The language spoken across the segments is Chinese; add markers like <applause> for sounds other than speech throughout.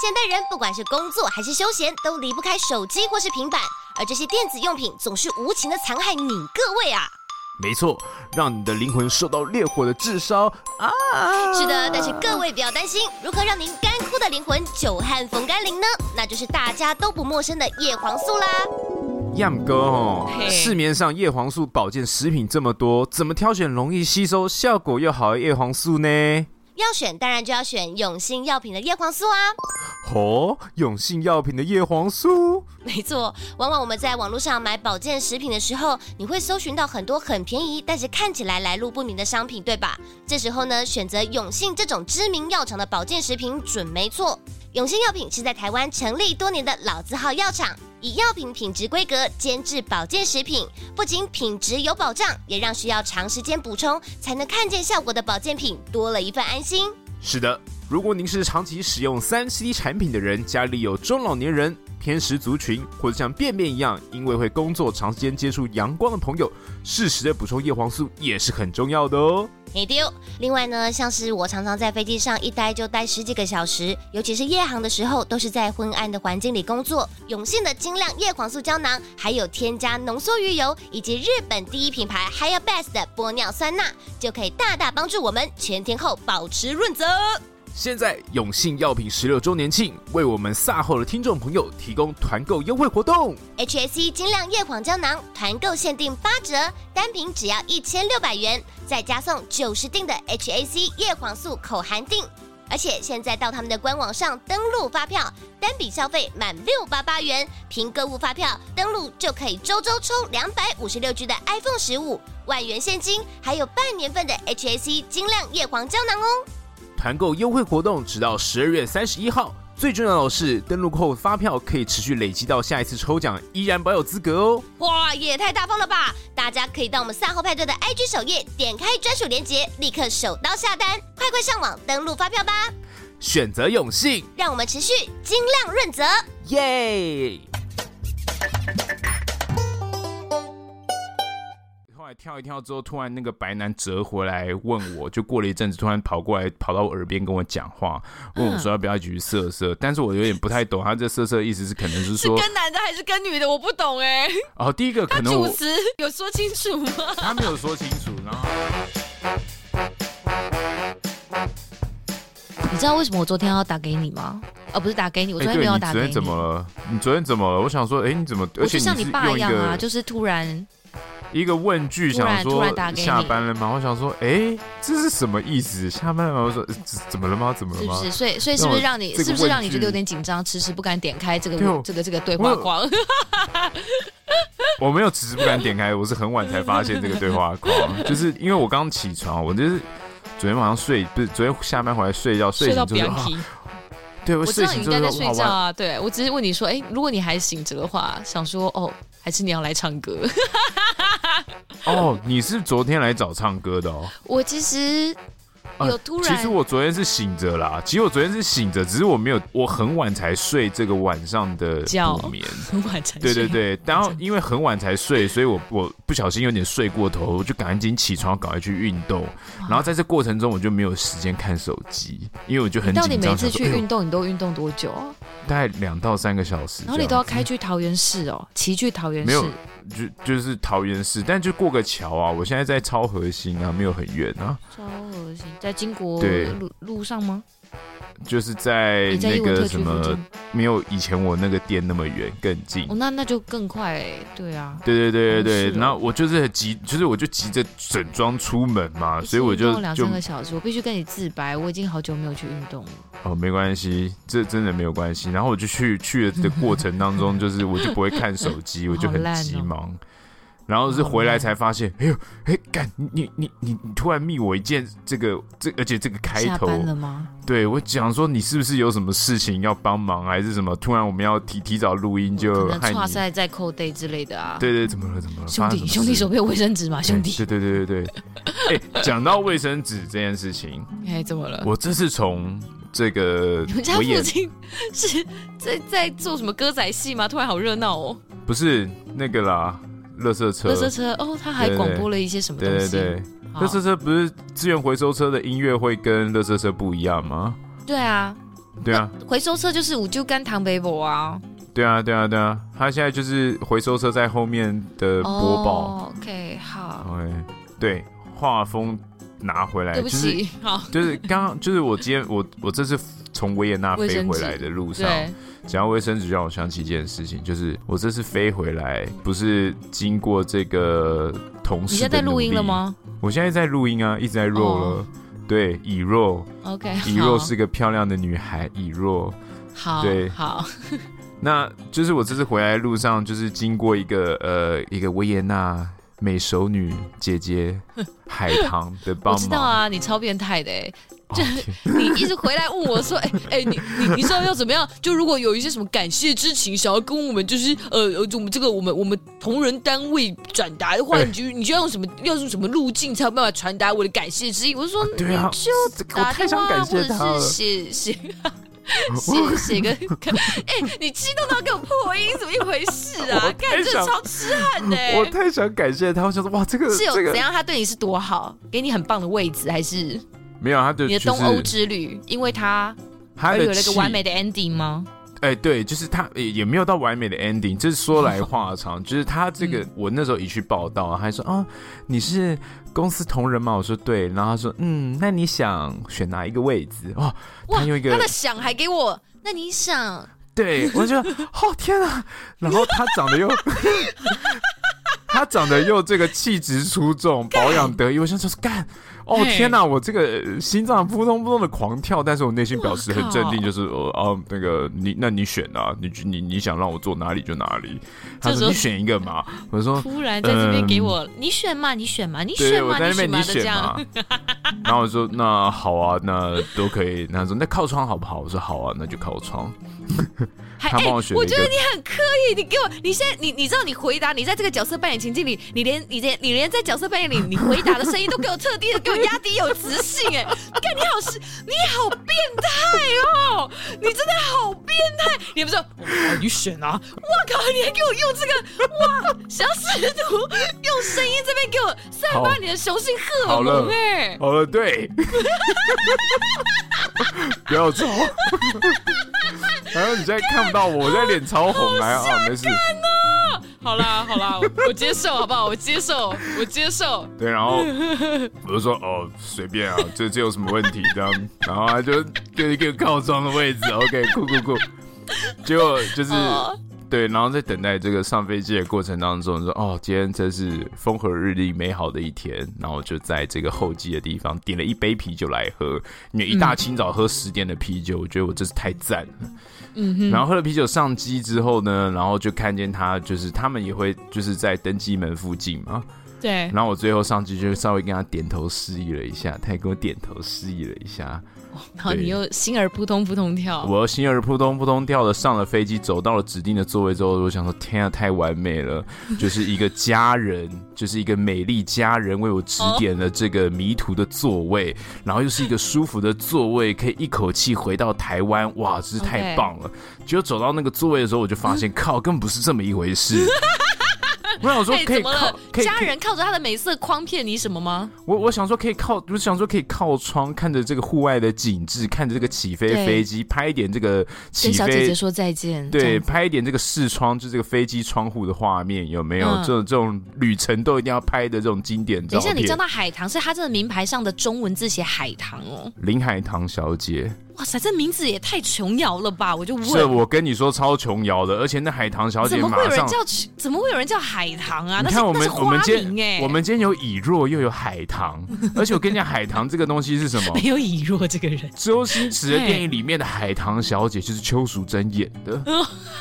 现代人不管是工作还是休闲，都离不开手机或是平板，而这些电子用品总是无情的残害你各位啊！没错，让你的灵魂受到烈火的炙烧啊！是的，但是各位不要担心，如何让您干枯的灵魂久旱逢甘霖呢？那就是大家都不陌生的叶黄素啦。样哥哦，市面上叶黄素保健食品这么多，怎么挑选容易吸收、效果又好的叶黄素呢？要选，当然就要选永兴药品的叶黄素啊！哦，永兴药品的叶黄素，没错。往往我们在网络上买保健食品的时候，你会搜寻到很多很便宜，但是看起来来路不明的商品，对吧？这时候呢，选择永兴这种知名药厂的保健食品准没错。永兴药品是在台湾成立多年的老字号药厂。以药品品质规格监制保健食品，不仅品质有保障，也让需要长时间补充才能看见效果的保健品多了一份安心。是的，如果您是长期使用三 C 产品的人，家里有中老年人、偏食族群，或者像便便一样因为会工作长时间接触阳光的朋友，适时的补充叶黄素也是很重要的哦。没丢。另外呢，像是我常常在飞机上一待就待十几个小时，尤其是夜航的时候，都是在昏暗的环境里工作。永信的精亮叶黄素胶囊，还有添加浓缩鱼油以及日本第一品牌 HYABEST 的玻尿酸钠，就可以大大帮助我们全天候保持润泽。现在永信药品十六周年庆，为我们萨后的听众朋友提供团购优惠活动。HAC 精亮叶黄胶囊团购限定八折，单瓶只要一千六百元，再加送九十定的 HAC 叶黄素口含錠。而且现在到他们的官网上登录发票，单笔消费满六八八元，凭购物发票登录就可以周周抽两百五十六 G 的 iPhone 十五，万元现金，还有半年份的 HAC 精亮叶黄胶囊哦。团购优惠活动直到十二月三十一号，最重要的是登录后发票可以持续累积到下一次抽奖，依然保有资格哦！哇，也太大方了吧！大家可以到我们赛后派对的 IG 首页点开专属链接，立刻手刀下单，快快上网登录发票吧！选择永信，让我们持续精亮润泽，耶！跳一跳之后，突然那个白男折回来问我，就过了一阵子，突然跑过来，跑到我耳边跟我讲话，问我说要不要一起去色色。但是我有点不太懂，他这色色的意思是可能是说是跟男的还是跟女的，我不懂哎。<laughs> 哦，第一个可能主持有说清楚吗？他没有说清楚。然后 <laughs> 你知道为什么我昨天要打给你吗？哦，不是打给你，我昨天没有打给你。你昨天怎么了？你昨天怎么了？我想说，哎，你怎么？而且就像你爸一样啊，就是突然。一个问句，想说下班了吗？我想说，哎，这是什么意思？下班了吗？我说怎么了吗？怎么了吗？是不是？所以，所以是不是让你，是不是让你觉得有点紧张，迟迟不敢点开这个这个这个对话框？我没有迟迟不敢点开，我是很晚才发现这个对话框，<laughs> 就是因为我刚起床，我就是昨天晚上睡，不是昨天下班回来睡觉，睡醒之后，对，我知道你应该在睡觉啊。对，我只是问你说，哎，如果你还醒着的话，想说哦，还是你要来唱歌？<laughs> 哦，你是昨天来找唱歌的哦。我其实有突然，其实我昨天是醒着啦。其实我昨天是醒着，只是我没有，我很晚才睡这个晚上的补眠，<laughs> 很晚才睡。对对对，然后因为很晚才睡，所以我我不小心有点睡过头，我就赶紧起床，赶快去运动。然后在这过程中，我就没有时间看手机，因为我就很紧张。到底每次去运动，你都运动多久啊？大概两到三个小时。然后你都要开去桃园市哦，骑去桃园市。就就是桃园市，但就过个桥啊！我现在在超核心啊，没有很远啊。超核心在金国路路上吗？就是在那个什么，没有以前我那个店那么远，更近。哦，那那就更快哎，对啊。对对对对对，然后我就是很急，就是我就急着整装出门嘛，所以我就两三个小时，我必须跟你自白，我已经好久没有去运动了。哦，没关系，这真的没有关系。然后我就去去的过程当中，<laughs> 就是我就不会看手机，我就很急忙。然后是回来才发现，哎呦，哎，干，你你你你突然密我一件这个这，而且这个开头？对，我讲说你是不是有什么事情要帮忙，还是什么？突然我们要提提早录音，就可能剉赛在扣 day 之类的啊。对对，怎么了？怎么了？兄弟兄弟手边有卫生纸吗？兄弟。对对对对对。哎，讲到卫生纸这件事情，<laughs> 哎，怎么了？我这是从这个你们家附近是在在做什么歌仔戏吗？突然好热闹哦。不是那个啦。垃圾车，垃圾车哦，他还广播了一些什么东西？对对对，垃圾车不是资源回收车的音乐会跟垃圾车不一样吗？对啊，对啊，回收车就是五就干唐北博啊。对啊，对啊，对啊，他现在就是回收车在后面的播报。Oh, OK，好。OK，对，画风拿回来。对不起，就是、好，就是刚刚就是我今天我我这次从维也纳飞回来的路上，讲到卫生纸让我想起一件事情，就是我这次飞回来不是经过这个同事。你现在在录音了吗？我现在在录音啊，一直在 roll 了。Oh. 对，以若。OK，以若是个漂亮的女孩，以若。好，对，好。<laughs> 那就是我这次回来的路上，就是经过一个呃一个维也纳美熟女姐姐 <laughs> 海棠的帮忙。我知道啊，你超变态的哎，就你一直回来问我说，哎 <laughs> 哎，你你你知道要怎么样？就如果有一些什么感谢之情，想要跟我们就是呃呃，我们这个我们我们同仁单位转达的话，你就你就要用什么要用什么路径才有办法传达我的感谢之意？我就说，对啊，就我太想感谢他了，谢谢。写写个，<laughs> 哎、欸，你激动到给我破音，怎么一回事啊？<laughs> 看这超痴汉的，<laughs> 我太想感谢他，我想说哇，这个是有怎样？他对你是多好，给你很棒的位置，还是没有？他对你的东欧之旅，因为他他有那个完美的 ending 吗？哎、欸，对，就是他也也没有到完美的 ending，这是说来话长，就是他这个，我那时候一去报道，他还说啊，你是公司同仁嘛？我说对，然后他说嗯，那你想选哪一个位置？哦，他用一个他的想还给我，那你想？对，我就 <laughs> 哦天啊，然后他长得又。<laughs> 他长得又这个气质出众，保养得意，我想说是干，哦天哪，我这个心脏扑通扑通的狂跳，但是我内心表示很镇定，就是呃哦那个你那你选啊，你你你想让我坐哪里就哪里，他说你选一个嘛，我说突然在这边给我、嗯、你选嘛，你选嘛，你选嘛，我在那边你选嘛，<laughs> 然后我说那好啊，那都可以，他说那靠窗好不好？我说好啊，那就靠窗。<laughs> 他帮我选、欸，我觉得你很刻意。你给我，你现在，你你知道，你回答，你在这个角色扮演情境里，你连你连你连在角色扮演里，你回答的声音都给我特地的给我压低有磁性。哎，你看你好是，你好变态哦，你真的好变态。你不是说，你选啊？我靠，你还给我用这个哇，想要试图用声音这边给我散发你的雄性荷尔蒙。哎，好了，对，<laughs> 不要走。<laughs> 然后你现在看不到我，我在脸超红，来啊，没事。好啦好啦，我接受好不好？我接受，我接受。对，然后我就说哦，随便啊，<laughs> 这这有什么问题？这样，然后他就给一个靠窗的位置，OK，酷酷酷。结果就是。对，然后在等待这个上飞机的过程当中，说哦，今天真是风和日丽、美好的一天。然后就在这个候机的地方点了一杯啤酒来喝，因为一大清早喝十点的啤酒，我觉得我真是太赞了。嗯哼。然后喝了啤酒上机之后呢，然后就看见他，就是他们也会就是在登机门附近嘛。对。然后我最后上机就稍微跟他点头示意了一下，他也跟我点头示意了一下。然后你又心儿扑通扑通跳，我心儿扑通扑通跳的上了飞机，走到了指定的座位之后，我想说天啊，太完美了，就是一个家人，就是一个美丽家人为我指点了这个迷途的座位，然后又是一个舒服的座位，可以一口气回到台湾，哇，真是太棒了。结果走到那个座位的时候，我就发现，<laughs> 靠，根本不是这么一回事。我想说可以靠，可以家人靠着他的美色诓骗你什么吗？我我想说可以靠，我想说可以靠窗看着这个户外的景致，看着这个起飞飞机，拍一点这个起飞。跟小姐姐说再见。对，拍一点这个视窗，就这个飞机窗户的画面，有没有？嗯、这种这种旅程都一定要拍的这种经典照片。等一下，你叫他海棠，是他这个名牌上的中文字写海棠哦。林海棠小姐。哇塞，这名字也太琼瑶了吧！我就问，是我跟你说超琼瑶的，而且那海棠小姐，怎么会有人叫？怎么会有人叫海棠啊？你看我们我们今天我们今天有以若又有海棠，而且我跟你讲，海棠这个东西是什么？<laughs> 没有以若这个人。周星驰的电影里面的海棠小姐就是邱淑贞演的，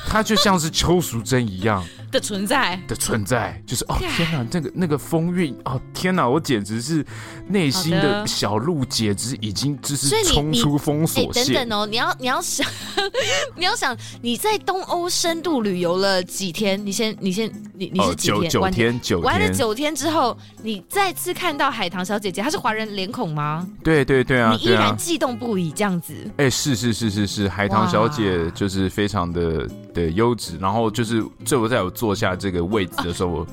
她就像是邱淑贞一样。的存在的存在，就是哦天哪，那个那个风韵哦天哪，我简直是内心的小鹿，简直已经就是冲出封锁线。欸、等等哦，你要你要想，<laughs> 你要想你在东欧深度旅游了几天？你先你先你你是几天？哦、九,九天九天玩了九天之后，你再次看到海棠小姐姐，她是华人脸孔吗？对对对啊，你依然悸动不已这样子。哎、欸，是是是是是，海棠小姐就是非常的的优质，然后就是这我在有。坐下这个位置的时候，我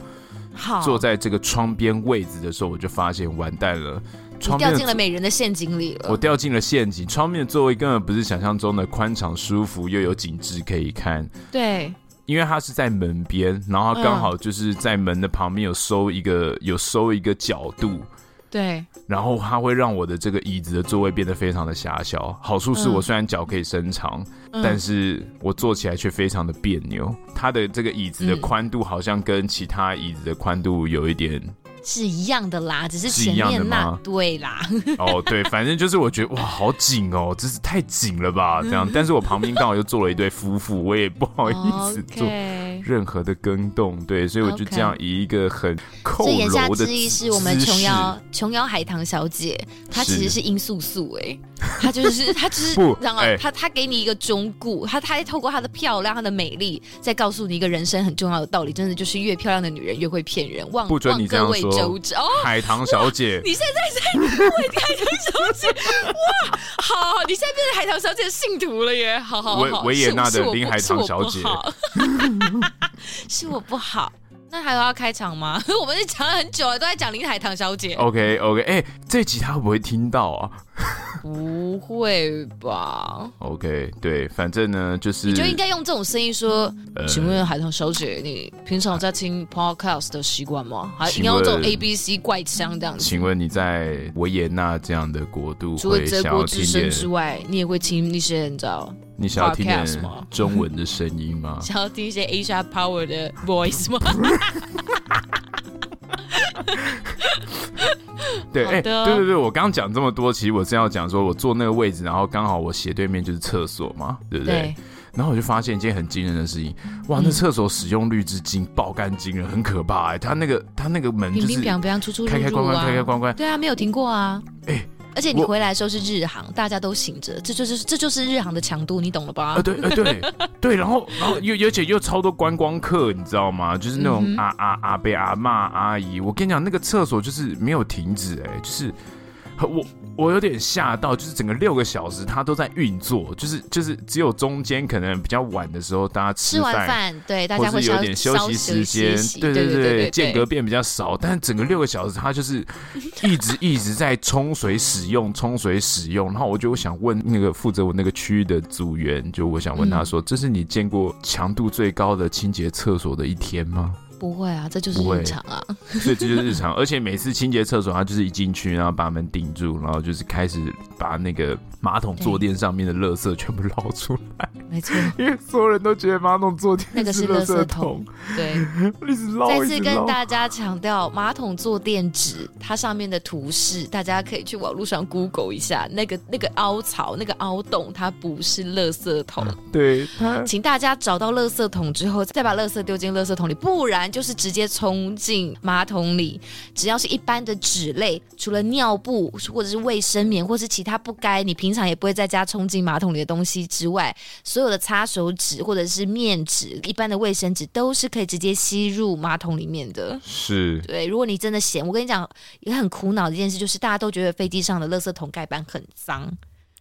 坐在这个窗边位置的时候，我就发现完蛋了。窗掉进了美人的陷阱里了。我掉进了陷阱，窗面的座位根本不是想象中的宽敞舒服，又有景致可以看。对，因为它是在门边，然后刚好就是在门的旁边有收一个、嗯、有收一个角度。对，然后它会让我的这个椅子的座位变得非常的狭小。好处是我虽然脚可以伸长，嗯、但是我坐起来却非常的别扭。它的这个椅子的宽度好像跟其他椅子的宽度有一点。是一样的啦，只是前面那对啦。哦，对，反正就是我觉得哇，好紧哦，真是太紧了吧，这样。但是我旁边刚好又坐了一对夫妇，我也不好意思做任何的更动，对，所以我就这样以一个很佝僂的。言下之意是我们琼瑶琼瑶海棠小姐，她其实是殷素素哎，她就是 <laughs> 他就是不，然后她她给你一个忠告，她她透过她的漂亮、她的美丽，在告诉你一个人生很重要的道理，真的就是越漂亮的女人越会骗人。望不准你这样说。哦，海棠小姐，你现在在为海棠小姐哇，好，你现在变成海棠小姐的信徒了耶，好好好，维维也纳的林海棠小姐，<laughs> 是我不好，那还有要开场吗？<laughs> 我们是讲了很久了，都在讲林海棠小姐。OK OK，哎、欸，这集他会不会听到啊？<laughs> 不会吧？OK，对，反正呢，就是你就应该用这种声音说。呃、请问海棠小姐，你平常在听 Podcast 的习惯吗？还应该用这种 A B C 怪腔这样子？请问你在维也纳这样的国度，除了德国之声之外，你也会听那些你知道？你想要听点中文的声音吗？<laughs> 想要听一些 Asia Power 的 Voice 吗？<laughs> <laughs> 对，哎、欸，对对对，我刚刚讲这么多，其实我正要讲说，我坐那个位置，然后刚好我斜对面就是厕所嘛，对不对？对，然后我就发现一件很惊人的事情，哇，那厕所使用率之惊爆干惊人，很可怕哎、欸，他那个他那个门就是开开关关开开关关，对啊，没有停过啊，哎、欸。而且你回来的时候是日航，大家都醒着，这就是这就是日航的强度，你懂了吧？啊，对，呃，对，<laughs> 对，然后，然后又而且又超多观光客，你知道吗？就是那种阿阿阿伯阿妈阿姨，我跟你讲，那个厕所就是没有停止，哎，就是我。我有点吓到，就是整个六个小时它都在运作，就是就是只有中间可能比较晚的时候，大家吃，吃完饭，对，大家会有点休息时间，对对对，对间隔变比较少，但整个六个小时它就是 <laughs> 一直一直在冲水使用，冲水使用。然后我就想问那个负责我那个区域的组员，就我想问他说，嗯、这是你见过强度最高的清洁厕所的一天吗？不会啊，这就是日常啊。<laughs> 所以这就是日常，而且每次清洁厕所，他就是一进去，然后把门顶住，然后就是开始把那个马桶坐垫上面的垃圾全部捞出来。没错，因为所有人都觉得马桶坐垫那个是垃圾桶。对，一直捞。再次跟大家强调，马桶坐垫纸它上面的图示，大家可以去网络上 Google 一下。那个那个凹槽、那个凹洞，它不是垃圾桶。对，请大家找到垃圾桶之后，再把垃圾丢进垃圾桶里，不然。就是直接冲进马桶里，只要是一般的纸类，除了尿布或者是卫生棉，或是其他不该你平常也不会在家冲进马桶里的东西之外，所有的擦手纸或者是面纸、一般的卫生纸都是可以直接吸入马桶里面的。是，对。如果你真的嫌，我跟你讲，一个很苦恼的一件事，就是大家都觉得飞机上的垃圾桶盖板很脏，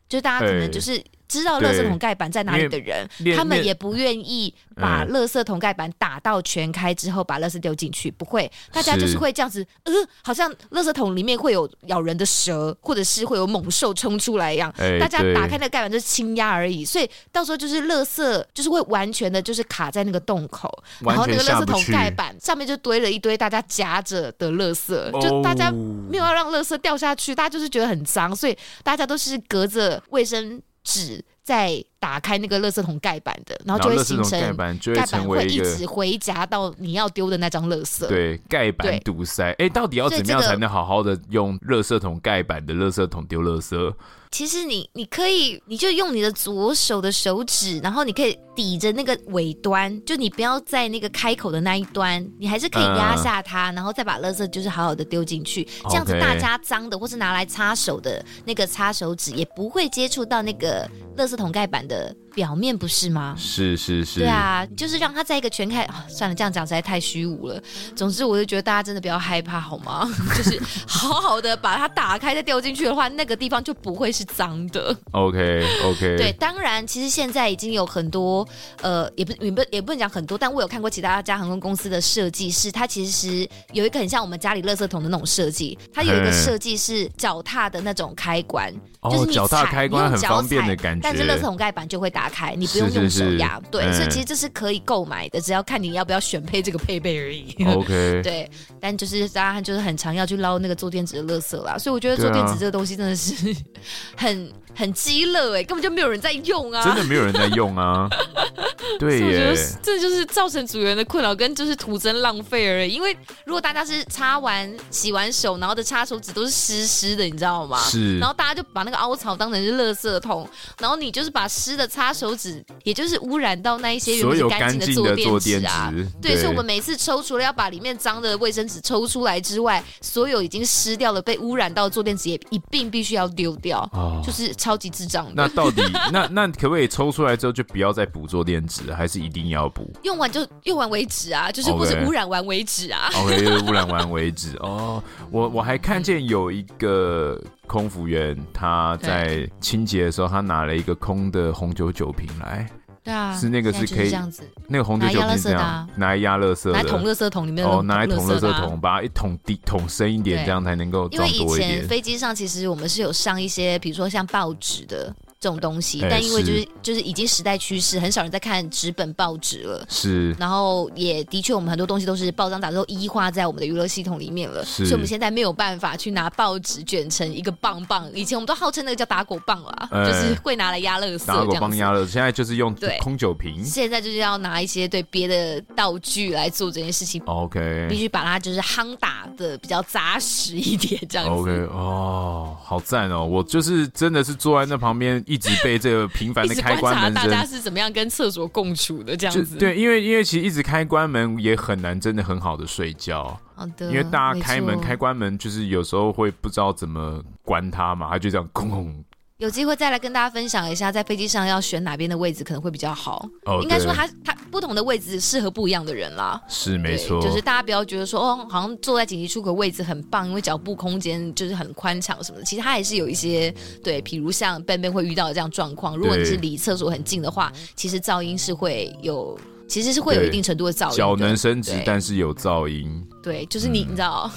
就大家可能就是。欸知道垃圾桶盖板在哪里的人，他们也不愿意把垃圾桶盖板打到全开之后把垃圾丢进去。不会，大家就是会这样子，呃，好像垃圾桶里面会有咬人的蛇，或者是会有猛兽冲出来一样。大家打开那个盖板就是轻压而已，所以到时候就是垃圾就是会完全的就是卡在那个洞口，然后那个垃圾桶盖板上面就堆了一堆大家夹着的垃圾，就大家没有要让垃圾掉下去，大家就是觉得很脏，所以大家都是隔着卫生。纸在打开那个垃圾桶盖板的，然后就会形成盖板，盖板会一直回夹到你要丢的那张垃圾。对，盖板堵塞。哎对，到底要怎么样才能好好的用垃圾桶盖板的垃圾桶丢垃圾？其实你你可以，你就用你的左手的手指，然后你可以抵着那个尾端，就你不要在那个开口的那一端，你还是可以压下它，嗯、然后再把垃圾就是好好的丢进去。这样子大家脏的或是拿来擦手的那个擦手纸也不会接触到那个垃圾桶盖板的表面不是吗？是是是，对啊，就是让他在一个全开、啊。算了，这样讲实在太虚无了。总之，我就觉得大家真的不要害怕，好吗？<laughs> 就是好好的把它打开，再掉进去的话，那个地方就不会是脏的。OK OK。对，当然，其实现在已经有很多，呃，也不也不也不能讲很多，但我有看过其他家航空公司的设计，是它其实有一个很像我们家里垃圾桶的那种设计，它有一个设计是脚踏的那种开关，哦、就是你脚踏开关很方便的感觉，但是垃圾桶盖板就会打开，你不用用手压。对，所以其实这是可以购买的，只要看你要不要选配这个配备而已。<laughs> OK。<laughs> 对，但就是大家就是很常要去捞那个坐垫子的垃圾啦，所以我觉得坐垫子这个东西真的是 <laughs> 很。很鸡肋哎，根本就没有人在用啊！真的没有人在用啊！<laughs> 对耶，我觉得这就是造成组员的困扰，跟就是徒增浪费而已。因为如果大家是擦完、洗完手，然后的擦手指都是湿湿的，你知道吗？是。然后大家就把那个凹槽当成是垃圾桶，然后你就是把湿的擦手指，也就是污染到那一些原本干净的坐垫纸啊。对，对，所以我们每次抽，除了要把里面脏的卫生纸抽出来之外，所有已经湿掉了、被污染到的坐垫纸也一并必须要丢掉。哦，就是。超级智障。那到底 <laughs> 那那可不可以抽出来之后就不要再补做电池，还是一定要补？用完就用完为止啊，就是或者污染完为止啊。OK，就是污染完为止哦。我我还看见有一个空服员他在清洁的时候，他拿了一个空的红酒酒瓶来。对啊，是那个是可以这样子，那个红酒酒瓶是这样，拿。来压垃圾，拿来桶垃圾桶里面哦，拿来桶乐色桶，把它一桶低桶深一点，这样才能够装多一点。因为以前飞机上其实我们是有上一些，比如说像报纸的。这种东西，但因为就是就是已经时代趋势，很少人在看纸本报纸了。是，然后也的确，我们很多东西都是报章杂志都异化在我们的娱乐系统里面了。是，所以我们现在没有办法去拿报纸卷成一个棒棒。以前我们都号称那个叫打狗棒啦，欸、就是会拿来压垃圾。打狗棒压垃圾，现在就是用空酒瓶。现在就是要拿一些对别的道具来做这件事情。OK，必须把它就是夯打的比较扎实一点，这样子。OK，哦，好赞哦！我就是真的是坐在那旁边。一直被这个频繁的 <laughs> 开关门，大家是怎么样跟厕所共处的这样子？对，因为因为其实一直开关门也很难，真的很好的睡觉。好的，因为大家开门开关门，就是有时候会不知道怎么关它嘛，它就这样空空。有机会再来跟大家分享一下，在飞机上要选哪边的位置可能会比较好。哦，应该说它它不同的位置适合不一样的人啦。是没错，就是大家不要觉得说哦，好像坐在紧急出口位置很棒，因为脚步空间就是很宽敞什么的。其实它也是有一些对，比如像 Ben Ben 会遇到的这样状况。如果你是离厕所很近的话，其实噪音是会有。其实是会有一定程度的噪音，脚能伸直，但是有噪音。对，就是你，嗯、你知道，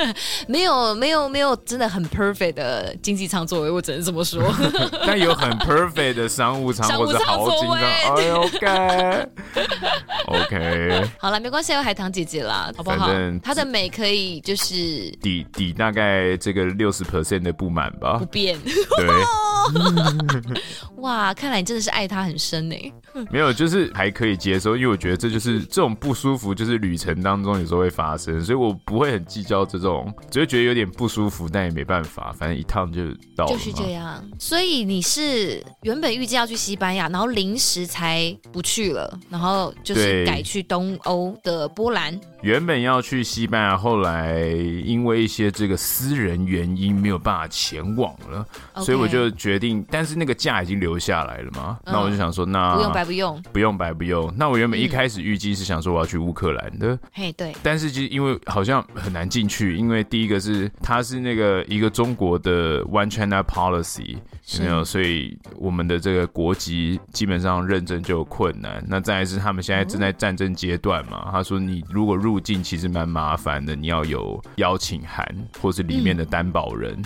<laughs> 没有没有没有真的很 perfect 的经济舱座位，我只能这么说。<laughs> 但有很 perfect 的商务舱或者豪金舱。哎呦，<laughs> OK，OK。好了，没关系，有海棠姐姐啦，好不好？反正她的美可以就是抵抵大概这个六十 percent 的不满吧，不变。对。哇，看来你真的是爱她很深呢。没有，就是还可以接受，因为我觉得这就是这种不舒服，就是旅程当中有时候会发生，所以我不会很计较这种，只会觉得有点不舒服，但也没办法，反正一趟就到了。就是这样。所以你是原本预计要去西班牙，然后临时才不去了，然后就是改去东欧的波兰。原本要去西班牙，后来因为一些这个私人原因没有办法前往了，Okay. 所以我就决定，但是那个假已经留下来了嘛，嗯、那我就想说，那不用白不用，不用白不用。那我原本一开始预计是想说我要去乌克兰的，嘿、嗯、对，但是其实因为好像很难进去，因为第一个是它是那个一个中国的 One China Policy 有没有，所以我们的这个国籍基本上认证就有困难。那再来是他们现在正在战争阶段嘛，嗯、他说你如果入入境其实蛮麻烦的，你要有邀请函，或是里面的担保人。嗯，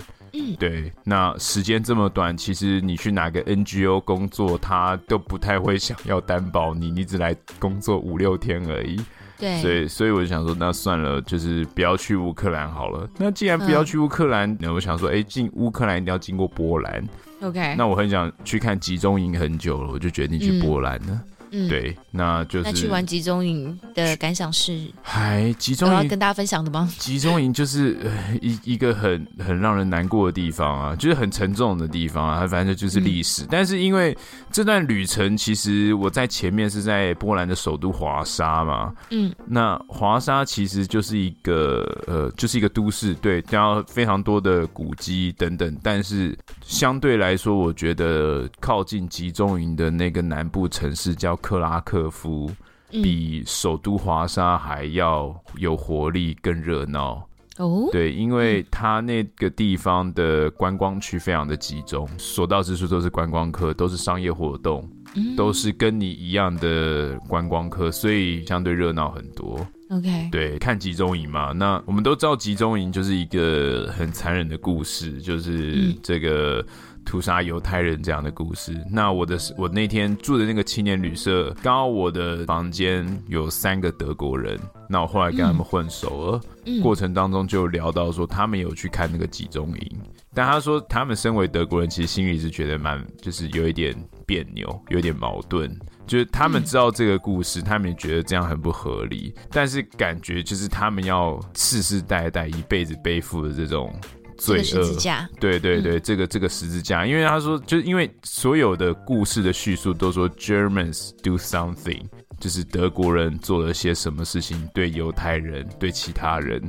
对。那时间这么短，其实你去哪个 NGO 工作，他都不太会想要担保你，<laughs> 你只来工作五六天而已。对。所以，所以我就想说，那算了，就是不要去乌克兰好了。那既然不要去乌克兰，那、嗯、我想说，哎，进乌克兰一定要经过波兰。OK。那我很想去看集中营很久了，我就决定去波兰了。嗯，对，那就是那去玩集中营的感想是，还集中要跟大家分享的吗？<laughs> 集中营就是、呃、一一个很很让人难过的地方啊，就是很沉重的地方啊，反正就是历史。嗯、但是因为这段旅程，其实我在前面是在波兰的首都华沙嘛，嗯，那华沙其实就是一个呃，就是一个都市，对，然后非常多的古迹等等。但是相对来说，我觉得靠近集中营的那个南部城市叫克拉科夫，比首都华沙还要有活力、更热闹。哦，对，因为它那个地方的观光区非常的集中，所到之处都是观光客，都是商业活动，都是跟你一样的观光客，所以相对热闹很多。OK，对，看集中营嘛，那我们都知道集中营就是一个很残忍的故事，就是这个。屠杀犹太人这样的故事。那我的我那天住的那个青年旅社，刚好我的房间有三个德国人。那我后来跟他们混熟了，嗯、过程当中就聊到说他们有去看那个集中营，但他说他们身为德国人，其实心里是觉得蛮就是有一点别扭，有一点矛盾。就是他们知道这个故事，嗯、他们也觉得这样很不合理，但是感觉就是他们要世世代代一辈子背负的这种。罪恶，对对对，嗯、这个这个十字架，因为他说，就是因为所有的故事的叙述都说 Germans do something，就是德国人做了些什么事情对犹太人，对其他人，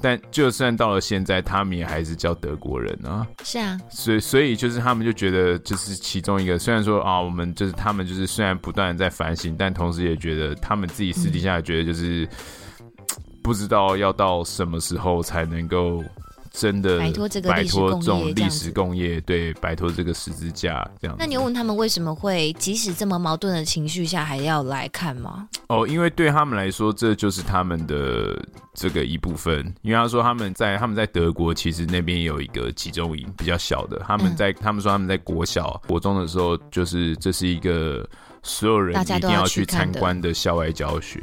但就算到了现在，他们也还是叫德国人啊。是啊，所以所以就是他们就觉得，就是其中一个，虽然说啊，我们就是他们就是虽然不断的在反省，但同时也觉得他们自己私底下觉得就是、嗯、不知道要到什么时候才能够。真的摆脱这个摆脱这种历史工业，对，摆脱这个十字架这样。那你有问他们为什么会即使这么矛盾的情绪下还要来看吗？哦，因为对他们来说，这就是他们的这个一部分。因为他说他们在他们在德国，其实那边有一个集中营，比较小的。他们在、嗯、他们说他们在国小、国中的时候，就是这是一个所有人一定要去参观的校外教学，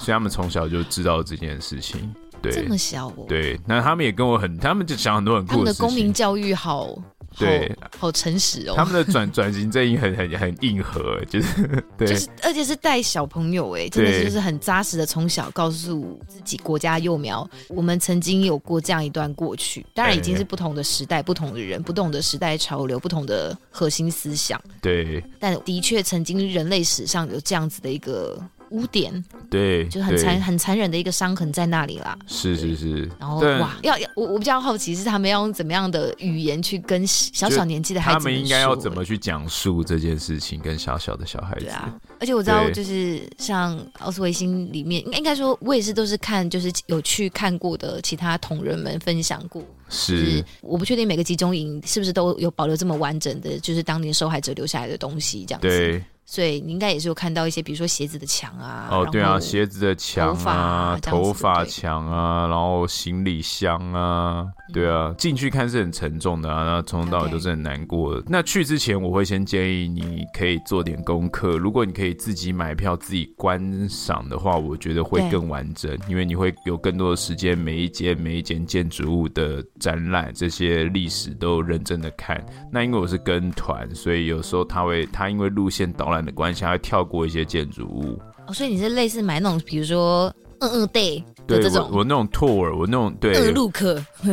所以他们从小就知道这件事情。对，这么小哦。对，那他们也跟我很，他们就想很多很酷的。他们的公民教育好，对，好诚实哦。他们的转 <laughs> 转型正义很很很硬核，就是对，就是而且是带小朋友哎，真的是就是很扎实的，从小告诉自己国家幼苗，我们曾经有过这样一段过去，当然已经是不同的时代、不同的人、不同的时代潮流、不同的核心思想。对，但的确曾经人类史上有这样子的一个。污点，对，就很残很残忍的一个伤痕在那里啦。是是是，然后哇，要要我我比较好奇是他们要用怎么样的语言去跟小小年纪的孩子，他们应该要怎么去讲述这件事情，跟小小的小孩子。对啊，而且我知道，就是像奥斯维辛里面，应该应该说，我也是都是看，就是有去看过的其他同仁们分享过。是，是我不确定每个集中营是不是都有保留这么完整的，就是当年受害者留下来的东西，这样子。对。所以你应该也是有看到一些，比如说鞋子的墙啊，哦，对啊，鞋子的墙啊，头发墙啊，然后行李箱啊，对啊，进去看是很沉重的啊，那从头到尾都是很难过的。那去之前，我会先建议你可以做点功课。如果你可以自己买票自己观赏的话，我觉得会更完整，因为你会有更多的时间，每一间每一间建筑物的展览，这些历史都认真的看。那因为我是跟团，所以有时候他会，他因为路线导览。的关系，还跳过一些建筑物。哦，所以你是类似买那种，比如说，嗯嗯，day。对这种我，我那种 tour，我那种对，对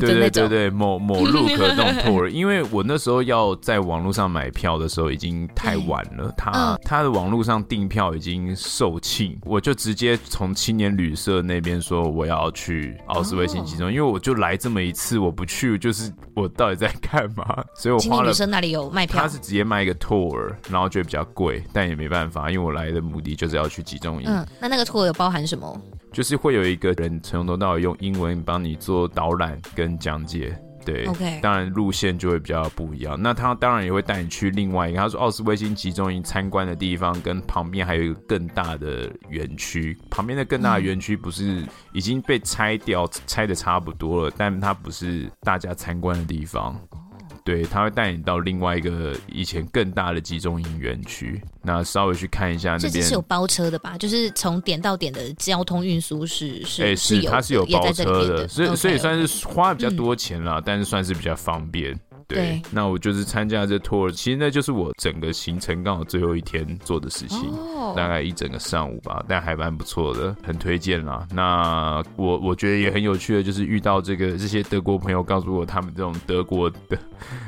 对对对，某某路客那种 tour，<laughs> 因为我那时候要在网络上买票的时候已经太晚了，他、嗯、他的网络上订票已经售罄，我就直接从青年旅社那边说我要去奥斯维辛集中，哦、因为我就来这么一次，我不去就是我到底在干嘛？<laughs> 所以我花了。青年旅社那里有卖票，他是直接卖一个 tour，然后觉得比较贵，但也没办法，因为我来的目的就是要去集中营。嗯，那那个 tour 有包含什么？就是会有一个人从头到尾用英文帮你做导览跟讲解，对，OK，当然路线就会比较不一样。那他当然也会带你去另外一个，他说奥斯威辛集中营参观的地方，跟旁边还有一个更大的园区。旁边的更大的园区不是已经被拆掉，拆的差不多了，但它不是大家参观的地方。对，他会带你到另外一个以前更大的集中营园区，那稍微去看一下那边。这是有包车的吧？就是从点到点的交通运输是是，哎、欸，是它是有包车的，的所以所以算是花比较多钱啦.但是算是比较方便。对，那我就是参加这 tour，其实那就是我整个行程刚好最后一天做的事情，哦、大概一整个上午吧，但还蛮不错的，很推荐啦。那我我觉得也很有趣的，就是遇到这个这些德国朋友，告诉我他们这种德国的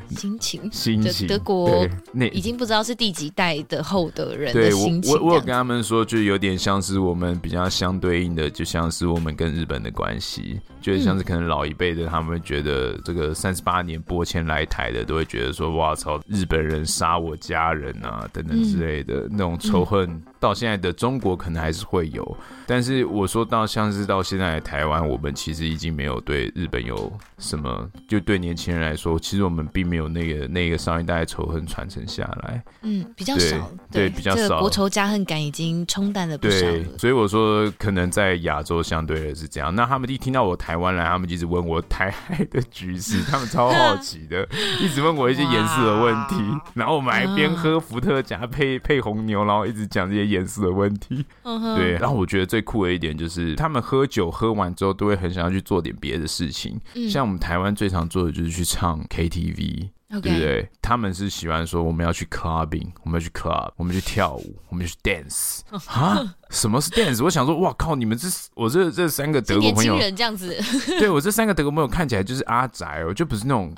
心情，心情，德国那已经不知道是第几代的后德人的对心情。我我我有跟他们说，就有点像是我们比较相对应的，就像是我们跟日本的关系，就像是可能老一辈的他们觉得这个三十八年播迁来台的，都会觉得说哇操，日本人杀我家人啊等等之类的、嗯、那种仇恨。到现在的中国可能还是会有，但是我说到像是到现在的台湾，我们其实已经没有对日本有什么，就对年轻人来说，其实我们并没有那个那个上一代的仇恨传承下来。嗯，比较少，对，对比较少。这个国仇家恨感已经冲淡了不少所以我说可能在亚洲相对的是这样。那他们一听到我台湾来，他们一直问我台海的局势，<laughs> 他们超好奇的，一直问我一些颜色的问题。<laughs> 然后我们还边喝伏特加配配红牛，然后一直讲这些。严肃的问题，对。然后我觉得最酷的一点就是，他们喝酒喝完之后，都会很想要去做点别的事情。像我们台湾最常做的就是去唱 KTV，对不对？他们是喜欢说我们要去 clubbing，我们要去 club，我们去跳舞，我们去 dance。啊？什么是 dance？我想说，哇靠！你们这我这这三个德国朋友，人这样子，<laughs> 对我这三个德国朋友看起来就是阿宅哦，就不是那种。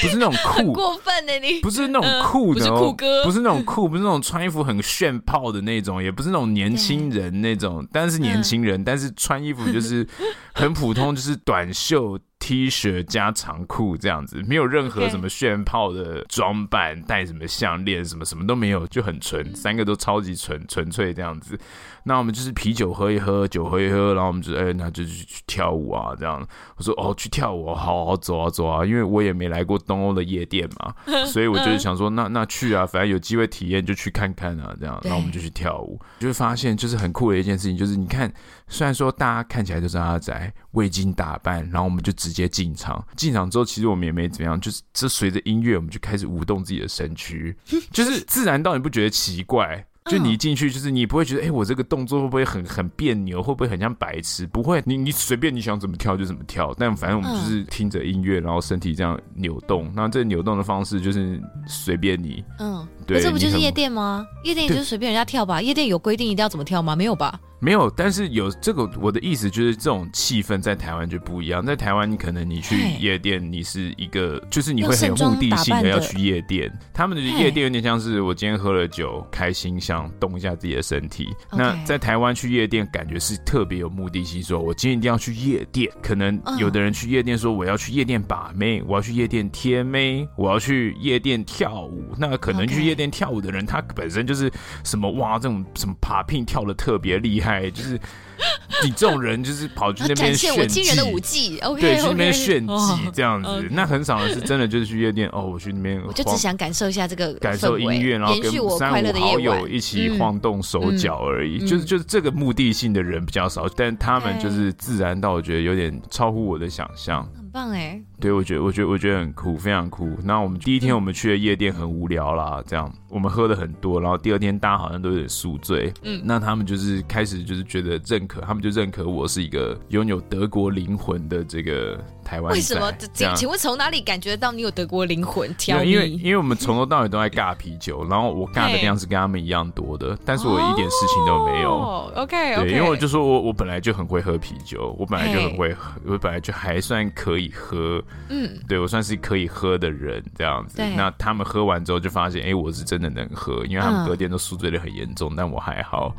不是那种 <laughs> 酷，过分的你。不是那种酷的，不是酷哥，不是那种酷，不是那种穿衣服很炫炮的那种，也不是那种年轻人那种，但是年轻人，但是穿衣服就是很普通，就是短袖 T 恤加长裤这样子，没有任何什么炫炮的装扮，戴什么项链，什么什么都没有，就很纯，三个都超级纯纯粹这样子。那我们就是啤酒喝一喝，酒喝一喝，然后我们就哎、欸，那就去去跳舞啊，这样。我说哦，去跳舞，好好走啊走啊，因为我也没来过东欧的夜店嘛，<laughs> 所以我就是想说，那那去啊，反正有机会体验就去看看啊，这样。然后我们就去跳舞，就会发现就是很酷的一件事情，就是你看，虽然说大家看起来就是阿宅，未经打扮，然后我们就直接进场，进场之后其实我们也没怎么样，就是这随着音乐，我们就开始舞动自己的身躯，<laughs> 就是自然到你不觉得奇怪。就你一进去，就是你不会觉得，哎、欸，我这个动作会不会很很别扭，会不会很像白痴？不会，你你随便你想怎么跳就怎么跳。但反正我们就是听着音乐，然后身体这样扭动。那这扭动的方式就是随便你。嗯，对。这不就是夜店吗？夜店也就是随便人家跳吧。夜店有规定一定要怎么跳吗？没有吧？没有，但是有这个，我的意思就是这种气氛在台湾就不一样。在台湾，你可能你去夜店，你是一个，就是你会很有目的性的要去夜店。他们的夜店有点像是我今天喝了酒，开心想动一下自己的身体。那在台湾去夜店，感觉是特别有目的性，说我今天一定要去夜店。可能有的人去夜店说我要去夜店把妹，我要去夜店贴妹，我要去夜店跳舞。那可能去夜店跳舞的人，他本身就是什么哇，这种什么 popping 跳的特别厉害。就是 <laughs> 你这种人，就是跑去那边炫我惊人的舞技，OK，对，去那边炫技这样子。那很少人是真的就是去夜店哦，我去那边，我就只想感受一下这个感受音乐，然后跟三五好友一起晃动手脚而已。嗯、就是就是这个目的性的人比较少，但他们就是自然到我觉得有点超乎我的想象。很棒哎，对，我觉得我觉得我觉得很酷，非常酷。那我们第一天我们去的夜店很无聊啦，这样。我们喝的很多，然后第二天大家好像都有点宿醉。嗯，那他们就是开始就是觉得认可，他们就认可我是一个拥有德国灵魂的这个台湾。为什么？请请问从哪里感觉到你有德国灵魂？因为因为我们从头到尾都在尬啤酒，然后我尬的量是跟他们一样多的，但是我一点事情都没有。哦，OK，对，因为我就说我我本来就很会喝啤酒，我本来就很会喝，我本来就还算可以喝。嗯，对，我算是可以喝的人这样子。那他们喝完之后就发现，哎，我是真的能喝，因为他们隔天都宿醉的很严重，但我还好。